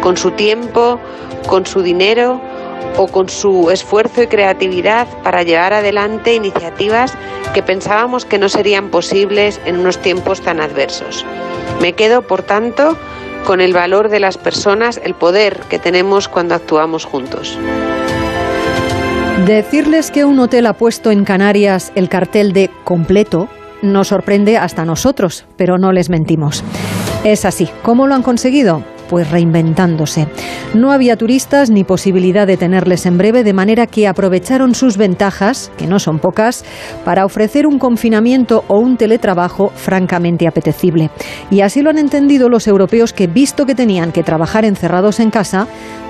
con su tiempo, con su dinero o con su esfuerzo y creatividad para llevar adelante iniciativas que pensábamos que no serían posibles en unos tiempos tan adversos. Me quedo, por tanto, con el valor de las personas, el poder que tenemos cuando actuamos juntos. Decirles que un hotel ha puesto en Canarias el cartel de completo nos sorprende hasta nosotros, pero no les mentimos. Es así. ¿Cómo lo han conseguido? pues reinventándose. No había turistas ni posibilidad de tenerles en breve, de manera que aprovecharon sus ventajas, que no son pocas, para ofrecer un confinamiento o un teletrabajo francamente apetecible. Y así lo han entendido los europeos que, visto que tenían que trabajar encerrados en casa,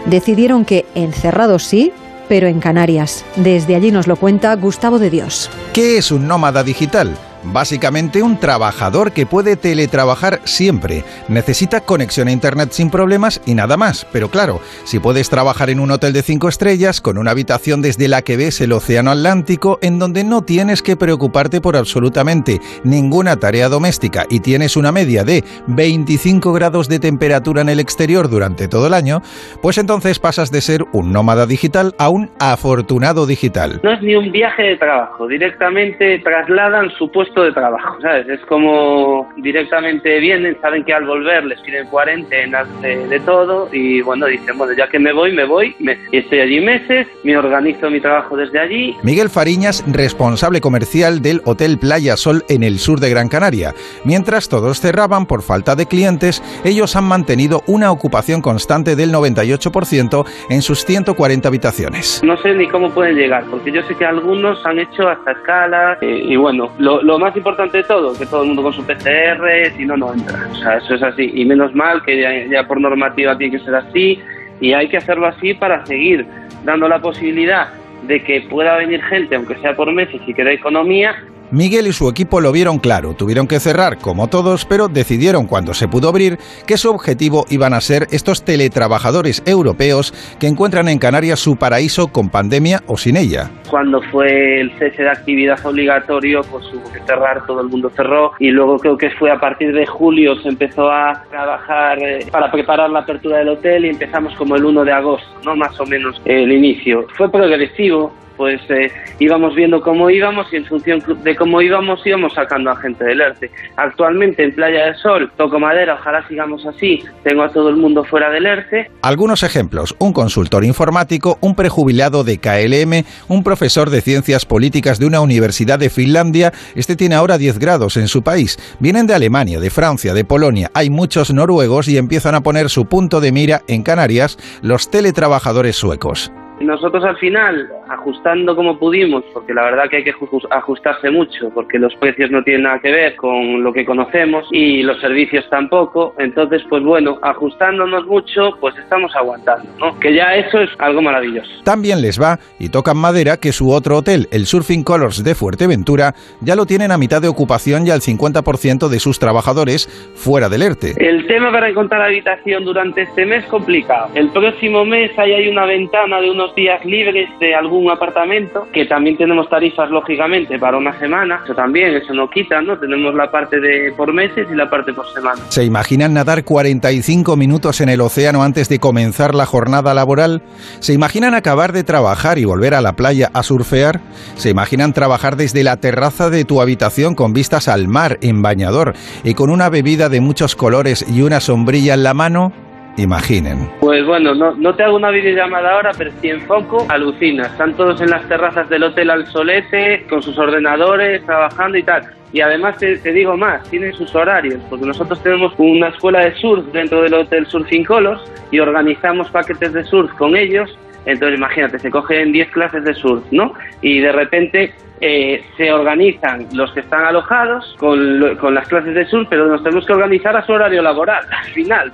decidieron que encerrados sí, pero en Canarias. Desde allí nos lo cuenta Gustavo de Dios. ¿Qué es un nómada digital? Básicamente un trabajador que puede teletrabajar siempre. Necesita conexión a Internet sin problemas y nada más. Pero claro, si puedes trabajar en un hotel de 5 estrellas con una habitación desde la que ves el Océano Atlántico en donde no tienes que preocuparte por absolutamente ninguna tarea doméstica y tienes una media de 25 grados de temperatura en el exterior durante todo el año, pues entonces pasas de ser un nómada digital a un afortunado digital. No es ni un viaje de trabajo, directamente trasladan su puesto de trabajo, ¿sabes? Es como directamente vienen, saben que al volver les piden cuarentenas de, de todo y bueno, dicen, bueno, ya que me voy, me voy, me, estoy allí meses, me organizo mi trabajo desde allí. Miguel Fariñas, responsable comercial del Hotel Playa Sol en el sur de Gran Canaria. Mientras todos cerraban por falta de clientes, ellos han mantenido una ocupación constante del 98% en sus 140 habitaciones. No sé ni cómo pueden llegar, porque yo sé que algunos han hecho hasta escala eh, y bueno, lo, lo más importante de todo, que todo el mundo con su PCR, si no, no entra. O sea, eso es así. Y menos mal que ya, por normativa tiene que ser así y hay que hacerlo así para seguir dando la posibilidad de que pueda venir gente, aunque sea por meses y que da economía, Miguel y su equipo lo vieron claro, tuvieron que cerrar como todos, pero decidieron cuando se pudo abrir que su objetivo iban a ser estos teletrabajadores europeos que encuentran en Canarias su paraíso con pandemia o sin ella. Cuando fue el cese de actividad obligatorio, pues hubo que cerrar, todo el mundo cerró y luego creo que fue a partir de julio se empezó a trabajar eh, para preparar la apertura del hotel y empezamos como el 1 de agosto, no más o menos el inicio. Fue progresivo, pues eh, íbamos viendo cómo íbamos y en función de cómo íbamos íbamos sacando a gente del ERTE. Actualmente en Playa del Sol, toco madera, ojalá sigamos así, tengo a todo el mundo fuera del ERTE. Algunos ejemplos, un consultor informático, un prejubilado de KLM, un profesor de ciencias políticas de una universidad de Finlandia, este tiene ahora 10 grados en su país, vienen de Alemania, de Francia, de Polonia, hay muchos noruegos y empiezan a poner su punto de mira en Canarias los teletrabajadores suecos. Nosotros al final, ajustando como pudimos, porque la verdad que hay que ajustarse mucho, porque los precios no tienen nada que ver con lo que conocemos y los servicios tampoco, entonces pues bueno, ajustándonos mucho, pues estamos aguantando, ¿no? Que ya eso es algo maravilloso. También les va y tocan madera que su otro hotel, el Surfing Colors de Fuerteventura, ya lo tienen a mitad de ocupación y al 50% de sus trabajadores fuera del ERTE. El tema para encontrar habitación durante este mes complicado. El próximo mes ahí hay una ventana de unos días libres de algún apartamento, que también tenemos tarifas lógicamente para una semana, eso también, eso no quita, ¿no? Tenemos la parte de por meses y la parte por semana. ¿Se imaginan nadar 45 minutos en el océano antes de comenzar la jornada laboral? ¿Se imaginan acabar de trabajar y volver a la playa a surfear? ¿Se imaginan trabajar desde la terraza de tu habitación con vistas al mar en bañador y con una bebida de muchos colores y una sombrilla en la mano? Imaginen. Pues bueno, no, no te hago una videollamada ahora, pero si enfoco, alucinas. Están todos en las terrazas del Hotel Al Solete, con sus ordenadores, trabajando y tal. Y además te, digo más, tienen sus horarios, porque nosotros tenemos una escuela de surf dentro del Hotel Surfing Colors y organizamos paquetes de surf con ellos. Entonces imagínate, se cogen 10 clases de surf, ¿no? Y de repente eh, se organizan los que están alojados con, con, las clases de surf, pero nos tenemos que organizar a su horario laboral, [LAUGHS] al final.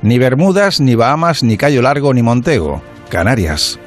Ni Bermudas, ni Bahamas, ni Cayo Largo, ni Montego. Canarias.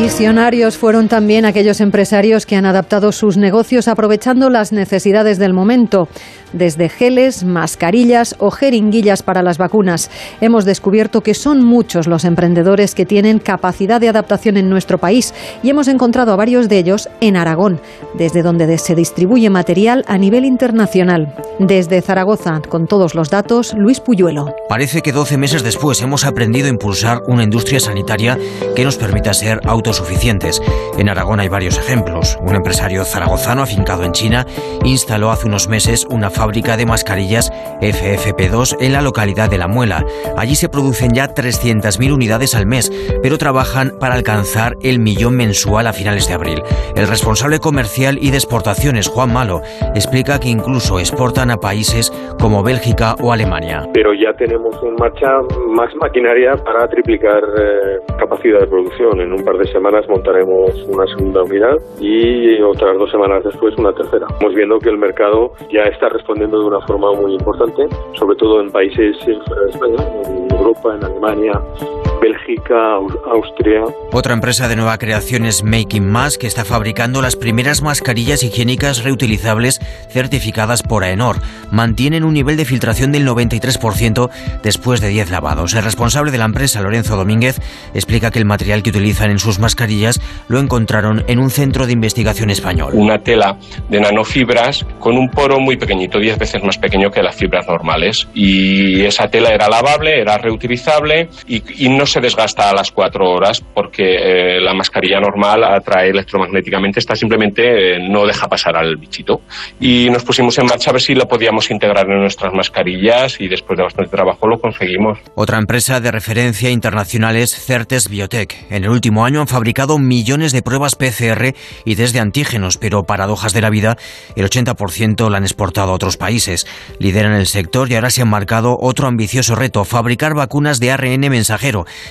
Visionarios fueron también aquellos empresarios que han adaptado sus negocios aprovechando las necesidades del momento, desde geles, mascarillas o jeringuillas para las vacunas. Hemos descubierto que son muchos los emprendedores que tienen capacidad de adaptación en nuestro país y hemos encontrado a varios de ellos en Aragón, desde donde se distribuye material a nivel internacional. Desde Zaragoza, con todos los datos, Luis Puyuelo. Parece que 12 meses después hemos aprendido a impulsar una industria sanitaria que nos permita ser autónomos autosuficientes. En Aragón hay varios ejemplos. Un empresario zaragozano afincado en China instaló hace unos meses una fábrica de mascarillas FFP2 en la localidad de La Muela. Allí se producen ya 300.000 unidades al mes, pero trabajan para alcanzar el millón mensual a finales de abril. El responsable comercial y de exportaciones, Juan Malo, explica que incluso exportan a países como Bélgica o Alemania. Pero ya tenemos en marcha más maquinaria para triplicar eh, capacidad de producción. En un par de semanas montaremos una segunda unidad y otras dos semanas después una tercera. Estamos viendo que el mercado ya está respondiendo de una forma muy importante, sobre todo en países en Europa, en Alemania, Bélgica, Austria. Otra empresa de nueva creación es Making Mask, que está fabricando las primeras mascarillas higiénicas reutilizables certificadas por AENOR. Mantienen un nivel de filtración del 93% después de 10 lavados. El responsable de la empresa, Lorenzo Domínguez, explica que el material que utilizan en sus mascarillas lo encontraron en un centro de investigación español. Una tela de nanofibras con un poro muy pequeñito, 10 veces más pequeño que las fibras normales. Y esa tela era lavable, era reutilizable y, y no se desgasta a las cuatro horas porque eh, la mascarilla normal atrae electromagnéticamente, esta simplemente eh, no deja pasar al bichito. Y nos pusimos en marcha a ver si lo podíamos integrar en nuestras mascarillas y después de bastante trabajo lo conseguimos. Otra empresa de referencia internacional es Certes Biotech. En el último año fabricado millones de pruebas PCR y test de antígenos, pero paradojas de la vida, el 80% la han exportado a otros países. Lideran el sector y ahora se han marcado otro ambicioso reto, fabricar vacunas de ARN mensajero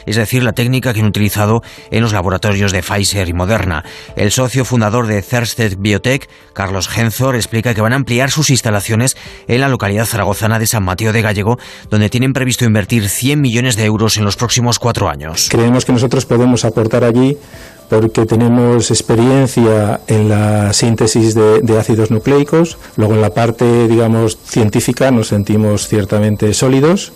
es decir, la técnica que han utilizado en los laboratorios de Pfizer y Moderna. El socio fundador de Thursted Biotech, Carlos Genzor, explica que van a ampliar sus instalaciones en la localidad zaragozana de San Mateo de Gallego, donde tienen previsto invertir 100 millones de euros en los próximos cuatro años. Creemos que nosotros podemos aportar allí porque tenemos experiencia en la síntesis de, de, ácidos nucleicos, luego en la parte, digamos, científica nos sentimos ciertamente sólidos,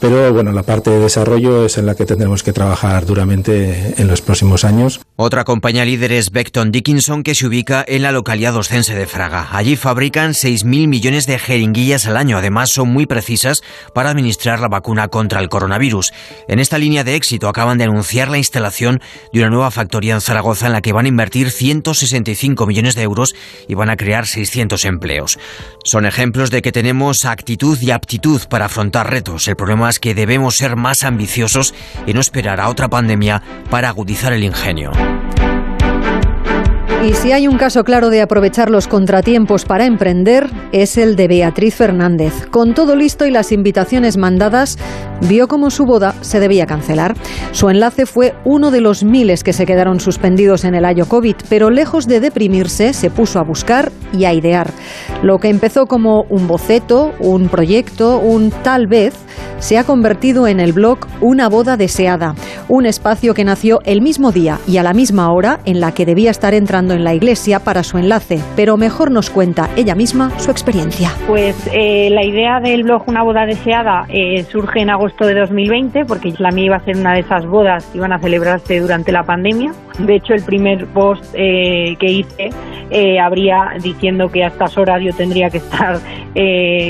pero bueno, la parte de desarrollo es en la que tendremos que trabajar duramente en los próximos años. Otra compañía líder es Beckton Dickinson, que se ubica en la localidad oscense de Fraga. Allí fabrican 6.000 millones de jeringuillas al año. Además, son muy precisas para administrar la vacuna contra el coronavirus. En esta línea de éxito acaban de anunciar la instalación de una nueva factoría en Zaragoza en la que van a invertir 165 millones de euros y van a crear 600 empleos. Son ejemplos de que tenemos actitud y aptitud para afrontar retos. El problema que debemos ser más ambiciosos y no esperar a otra pandemia para agudizar el ingenio. Y si hay un caso claro de aprovechar los contratiempos para emprender, es el de Beatriz Fernández. Con todo listo y las invitaciones mandadas, vio como su boda se debía cancelar. Su enlace fue uno de los miles que se quedaron suspendidos en el año COVID, pero lejos de deprimirse, se puso a buscar y a idear. Lo que empezó como un boceto, un proyecto, un tal vez, se ha convertido en el blog Una boda deseada, un espacio que nació el mismo día y a la misma hora en la que debía estar entrando en la iglesia para su enlace, pero mejor nos cuenta ella misma su experiencia. Pues eh, la idea del blog Una boda deseada eh, surge en agosto de 2020 porque la mía iba a ser una de esas bodas que iban a celebrarse durante la pandemia. De hecho, el primer post eh, que hice habría diciendo que a estas horas yo tendría que estar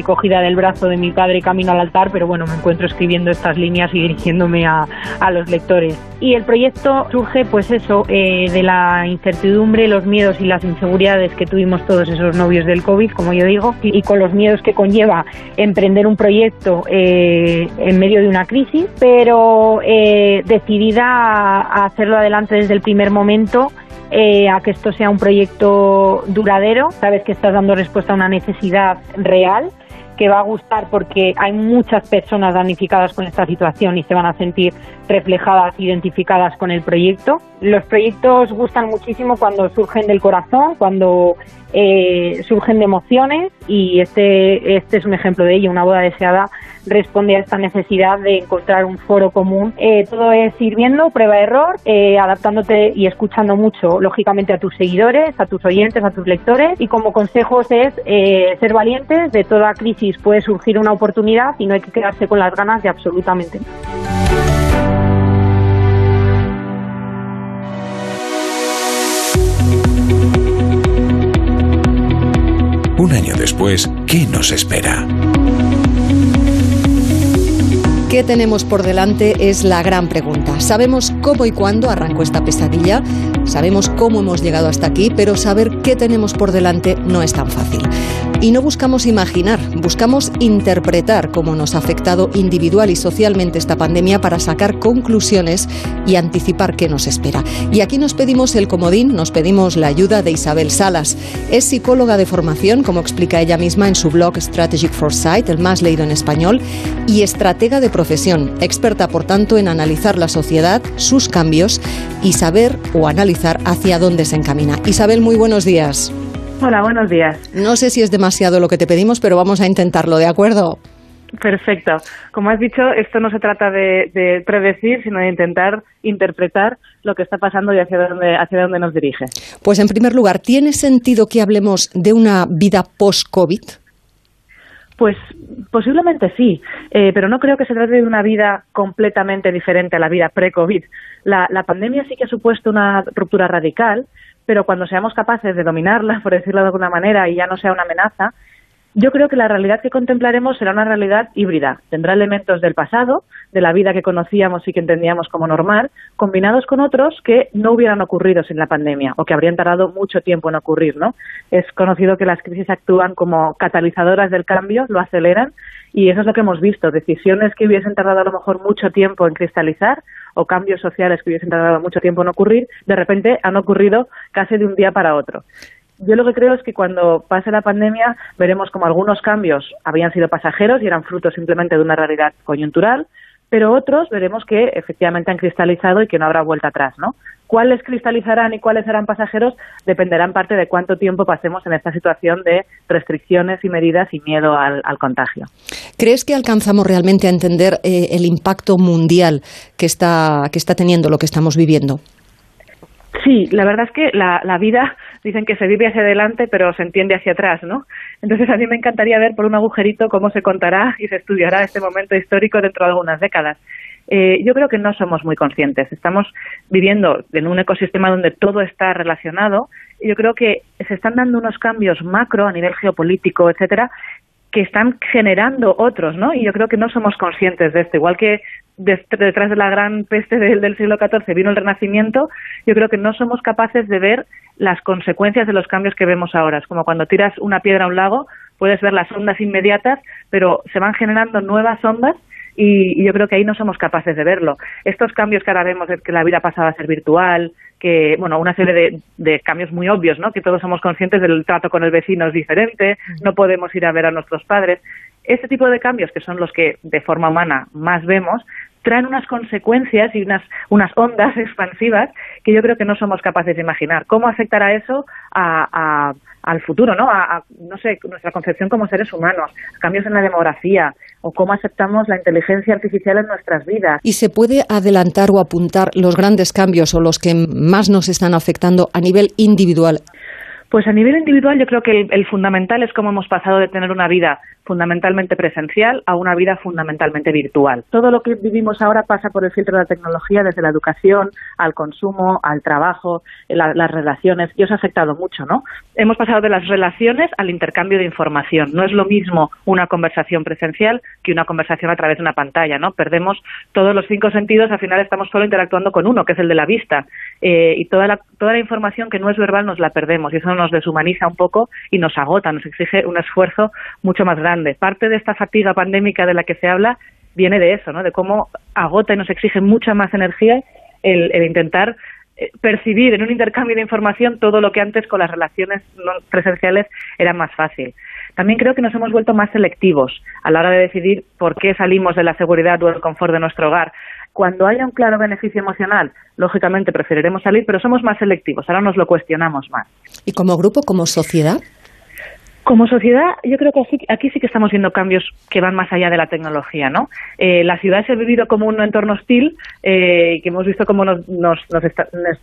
cogida del brazo de mi padre camino al altar, pero bueno, me encuentro escribiendo estas líneas y dirigiéndome a, a los lectores. Y el proyecto surge, pues eso, de la incertidumbre los miedos y las inseguridades que tuvimos todos esos novios del COVID, como yo digo, y, con los miedos que conlleva emprender un proyecto eh, en medio de una crisis, pero eh, decidida a hacerlo adelante desde el primer momento. Eh, a que esto sea un proyecto duradero, sabes que estás dando respuesta a una necesidad real que va a gustar porque hay muchas personas damnificadas con esta situación y se van a sentir reflejadas, identificadas con el proyecto. Los proyectos gustan muchísimo cuando surgen del corazón, cuando eh, surgen de emociones y este, este es un ejemplo de ello. Una boda deseada responde a esta necesidad de encontrar un foro común. Eh, todo es sirviendo, prueba-error, eh, adaptándote y escuchando mucho, lógicamente, a tus seguidores, a tus oyentes, a tus lectores. Y como consejos es eh, ser valientes. De toda crisis puede surgir una oportunidad y no hay que quedarse con las ganas de absolutamente Un año después, ¿qué nos espera? ¿Qué tenemos por delante? Es la gran pregunta. Sabemos cómo y cuándo arrancó esta pesadilla, sabemos cómo hemos llegado hasta aquí, pero saber qué tenemos por delante no es tan fácil. Y no buscamos imaginar, buscamos interpretar cómo nos ha afectado individual y socialmente esta pandemia para sacar conclusiones y anticipar qué nos espera. Y aquí nos pedimos el comodín, nos pedimos la ayuda de Isabel Salas. Es psicóloga de formación, como explica ella misma en su blog Strategic Foresight, el más leído en español, y estratega de profesión, experta por tanto en analizar la sociedad, sus cambios y saber o analizar hacia dónde se encamina. Isabel, muy buenos días. Hola, buenos días. No sé si es demasiado lo que te pedimos, pero vamos a intentarlo, ¿de acuerdo? Perfecto. Como has dicho, esto no se trata de, predecir, sino de intentar interpretar lo que está pasando y hacia dónde, hacia dónde nos dirige. Pues en primer lugar, ¿tiene sentido que hablemos de una vida post-COVID? Pues posiblemente sí, eh, pero no creo que se trate de una vida completamente diferente a la vida pre-COVID. La, la pandemia sí que ha supuesto una ruptura radical, pero cuando seamos capaces de dominarla, [LAUGHS] por decirlo de alguna manera, y ya no sea una amenaza, yo creo que la realidad que contemplaremos será una realidad híbrida. Tendrá elementos del pasado, de la vida que conocíamos y que entendíamos como normal, combinados con otros que no hubieran ocurrido sin la pandemia o que habrían tardado mucho tiempo en ocurrir, ¿no? Es conocido que las crisis actúan como catalizadoras del cambio, lo aceleran y eso es lo que hemos visto. Decisiones que hubiesen tardado a lo mejor mucho tiempo en cristalizar o cambios sociales que hubiesen tardado mucho tiempo en ocurrir, de repente han ocurrido casi de un día para otro. Yo lo que creo es que cuando pase la pandemia veremos como algunos cambios habían sido pasajeros y eran fruto simplemente de una realidad coyuntural, pero otros veremos que efectivamente han cristalizado y que no habrá vuelta atrás, ¿no? Cuáles cristalizarán y cuáles serán pasajeros dependerá en parte de cuánto tiempo pasemos en esta situación de restricciones y medidas y miedo al, contagio. ¿Crees que alcanzamos realmente a entender eh, el impacto mundial que está, que está teniendo lo que estamos viviendo? Sí, la verdad es que la, la, vida [LAUGHS] dicen que se vive hacia adelante, pero se entiende hacia atrás, ¿no? Entonces a mí me encantaría ver por un agujerito cómo se contará y se estudiará este momento histórico dentro de algunas décadas. Eh, yo creo que no somos muy conscientes. Estamos viviendo en un ecosistema donde todo está relacionado. Y yo creo que se están dando unos cambios macro a nivel geopolítico, etcétera, que están generando otros, ¿no? Y yo creo que no somos conscientes de esto. Igual que detrás de la gran peste del, siglo XIV vino el Renacimiento, yo creo que no somos capaces de ver las consecuencias de los cambios que vemos ahora. Es como cuando tiras una piedra a un lago, puedes ver las ondas inmediatas, pero se van generando nuevas ondas y, yo creo que ahí no somos capaces de verlo. Estos cambios que ahora vemos de que la vida pasaba a ser virtual, que, bueno, una serie de, de, cambios muy obvios, ¿no? Que todos somos conscientes del trato con el vecino es diferente, no podemos ir a ver a nuestros padres. Este tipo de cambios, que son los que de forma humana más vemos, traen unas consecuencias y unas, unas ondas [LAUGHS] expansivas que yo creo que no somos capaces de imaginar. ¿Cómo afectará eso a, al futuro, ¿no? A, no sé, nuestra concepción como seres humanos, cambios en la demografía o cómo aceptamos la inteligencia artificial en nuestras vidas. ¿Y se puede adelantar o apuntar los grandes cambios o los que más nos están afectando a nivel individual? Pues a nivel individual yo creo que el, fundamental es cómo hemos pasado de tener una vida fundamentalmente presencial a una vida fundamentalmente virtual. Todo lo que vivimos ahora pasa por el filtro de la tecnología desde la educación al consumo, al trabajo, las relaciones y os ha afectado mucho, ¿no? Hemos pasado de las relaciones al intercambio de información. No es lo mismo una conversación presencial que una conversación a través de una pantalla, ¿no? Perdemos todos los cinco sentidos, al final estamos solo interactuando con uno, que es el de la vista, eh, y toda la, toda la información que no es verbal nos la perdemos y eso nos deshumaniza un poco y nos agota, nos exige un esfuerzo mucho más grande. Parte de esta fatiga pandémica de la que se habla viene de eso, ¿no? De cómo agota y nos exige mucha más energía el, intentar eh, percibir en un intercambio de información todo lo que antes con las relaciones presenciales era más fácil. También creo que nos hemos vuelto más selectivos a la hora de decidir por qué salimos de la seguridad o el confort de nuestro hogar. Cuando haya un claro beneficio emocional, lógicamente preferiremos salir, pero somos más selectivos, ahora nos lo cuestionamos más. ¿Y como grupo, como sociedad? Como sociedad, yo creo que aquí, sí que estamos viendo cambios que van más allá de la tecnología, ¿no? Eh, la ciudad se ha vivido como un entorno hostil eh, que hemos visto cómo nos, nos, nos,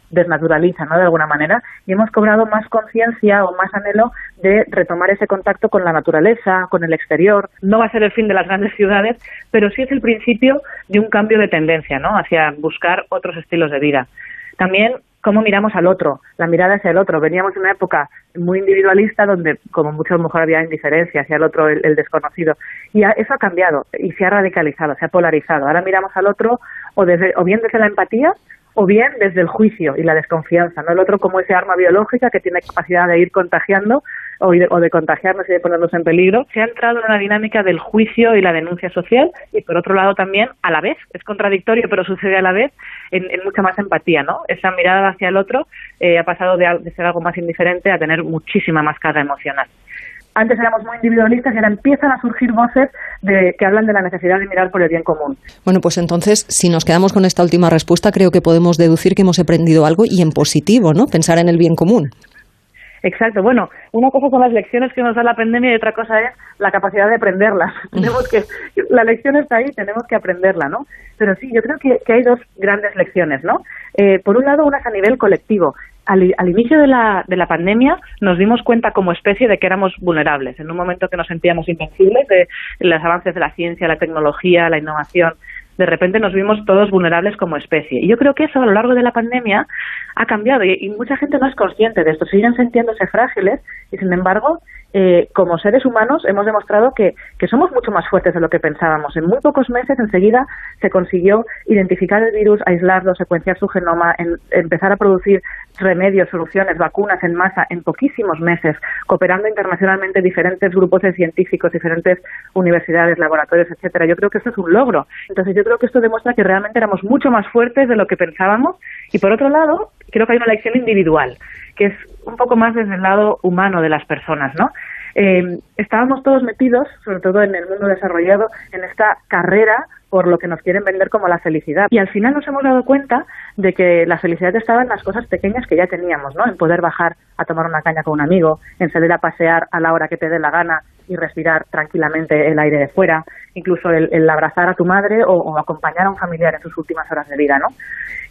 desnaturaliza, ¿no? De alguna manera, y hemos cobrado más conciencia o más anhelo de retomar ese contacto con la naturaleza, con el exterior. No va a ser el fin de las grandes ciudades, pero sí es el principio de un cambio de tendencia, ¿no? Hacia buscar otros estilos de vida. También cómo miramos al otro, la mirada hacia el otro. Veníamos de una época muy individualista donde, como mucho a mejor había indiferencia hacia el otro, el, desconocido. Y eso ha cambiado y se ha radicalizado, se ha polarizado. Ahora miramos al otro o, desde, o bien desde la empatía o bien desde el juicio y la desconfianza, ¿no? El otro como ese arma biológica que tiene capacidad de ir contagiando o de, contagiarnos y de ponernos en peligro, se ha entrado en una dinámica del juicio y la denuncia social y por otro lado también a la vez, es contradictorio pero sucede a la vez en, mucha más empatía, ¿no? Esa mirada hacia el otro eh, ha pasado de, de ser algo más indiferente a tener muchísima más carga emocional antes éramos muy individualistas y ahora empiezan a surgir voces de, que hablan de la necesidad de mirar por el bien común. Bueno, pues entonces, si nos quedamos con esta última respuesta, creo que podemos deducir que hemos aprendido algo y en positivo, ¿no? Pensar en el bien común. Exacto. Bueno, una cosa son las lecciones que nos da la pandemia y otra cosa es la capacidad de aprenderlas. [LAUGHS] tenemos que, la lección está ahí, tenemos que aprenderla, ¿no? Pero sí, yo creo que, hay dos grandes lecciones, ¿no? Eh, por un lado, unas a nivel colectivo. Al, al, inicio de la, de la pandemia nos dimos cuenta como especie de que éramos vulnerables, en un momento que nos sentíamos invencibles de los avances de la ciencia, la tecnología, la innovación, de repente nos vimos todos vulnerables como especie. Y yo creo que eso a lo largo de la pandemia ha cambiado y, mucha gente no es consciente de esto, siguen sintiéndose frágiles y sin embargo eh, como seres humanos hemos demostrado que, que, somos mucho más fuertes de lo que pensábamos. En muy pocos meses, enseguida, se consiguió identificar el virus, aislarlo, secuenciar su genoma, empezar a producir remedios, soluciones, vacunas en masa en poquísimos meses, cooperando internacionalmente diferentes grupos de científicos, diferentes universidades, laboratorios, etcétera. Yo creo que esto es un logro. Entonces, yo creo que esto demuestra que realmente éramos mucho más fuertes de lo que pensábamos. Y por otro lado, creo que hay una lección individual que es un poco más desde el lado humano de las personas, ¿no? Eh, estábamos todos metidos, sobre todo en el mundo desarrollado, en esta carrera por lo que nos quieren vender como la felicidad. Y al final nos hemos dado cuenta de que la felicidad estaba en las cosas pequeñas que ya teníamos, ¿no? En poder bajar a tomar una caña con un amigo, en salir a pasear a la hora que te dé la gana y respirar tranquilamente el aire de fuera, incluso el, abrazar a tu madre o, o, acompañar a un familiar en sus últimas horas de vida, ¿no?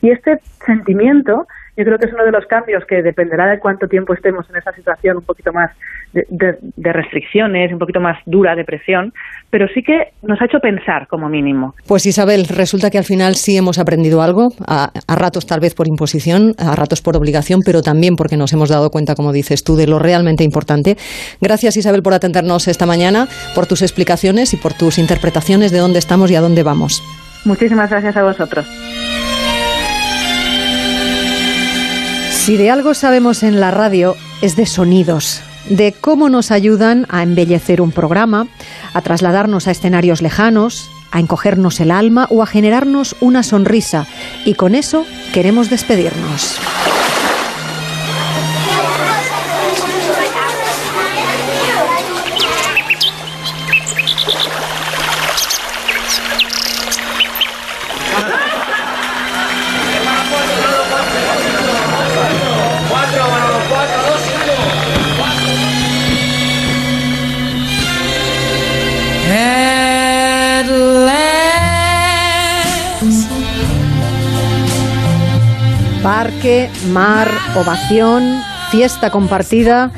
Y este sentimiento yo creo que es uno de los cambios que dependerá de cuánto tiempo estemos en esa situación un poquito más de, restricciones, un poquito más dura de presión, pero sí que nos ha hecho pensar como mínimo. Pues Isabel, resulta que al final sí hemos aprendido algo, a, a ratos tal vez por imposición, a ratos por obligación, pero también porque nos hemos dado cuenta, como dices tú, de lo realmente importante. Gracias Isabel por atendernos esta mañana, por tus explicaciones y por tus interpretaciones de dónde estamos y a dónde vamos. Muchísimas gracias a vosotros. Si de algo sabemos en la radio es de sonidos, de cómo nos ayudan a embellecer un programa, a trasladarnos a escenarios lejanos, a encogernos el alma o a generarnos una sonrisa. Y con eso queremos despedirnos. Mar, ovación, fiesta compartida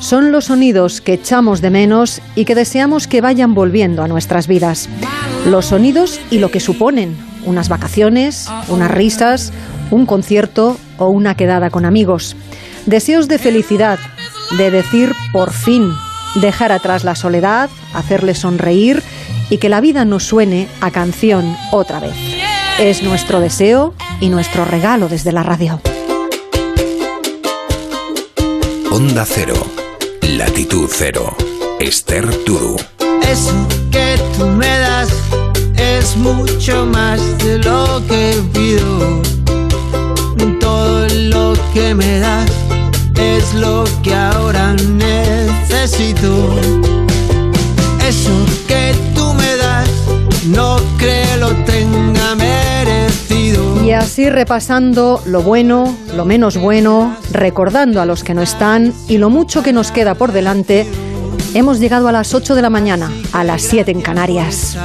son los sonidos que echamos de menos y que deseamos que vayan volviendo a nuestras vidas. Los sonidos y lo que suponen, unas vacaciones, unas risas, un concierto o una quedada con amigos. Deseos de felicidad, de decir por fin, dejar atrás la soledad, hacerle sonreír y que la vida nos suene a canción otra vez. Es nuestro deseo y nuestro regalo desde la radio. Onda Cero, Latitud Cero, Esther Turu. Eso que tú me das es mucho más de lo que pido. Todo lo que me das es lo que ahora necesito. Eso que tú me das no creo lo tenga así repasando lo bueno, lo menos bueno, recordando a los que no están y lo mucho que nos queda por delante, hemos llegado a las 8 de la mañana, a las 7 en Canarias.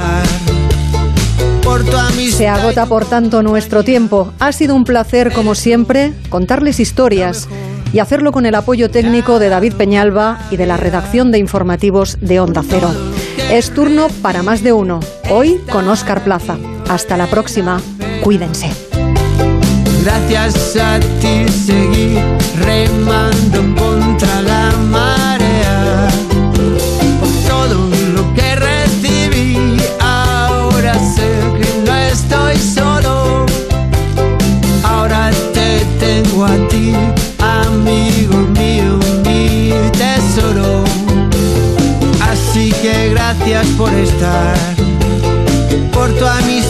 Se agota por tanto nuestro tiempo. Ha sido un placer, como siempre, contarles historias y hacerlo con el apoyo técnico de David Peñalba y de la redacción de informativos de Onda Cero. Es turno para más de uno, hoy con Óscar Plaza. Hasta la próxima, cuídense. Gracias a ti seguí remando contra la marea. Por todo lo que recibí, ahora sé que no estoy solo. Ahora te tengo a ti, amigo mío, mi tesoro. Así que gracias por estar, por tu amistad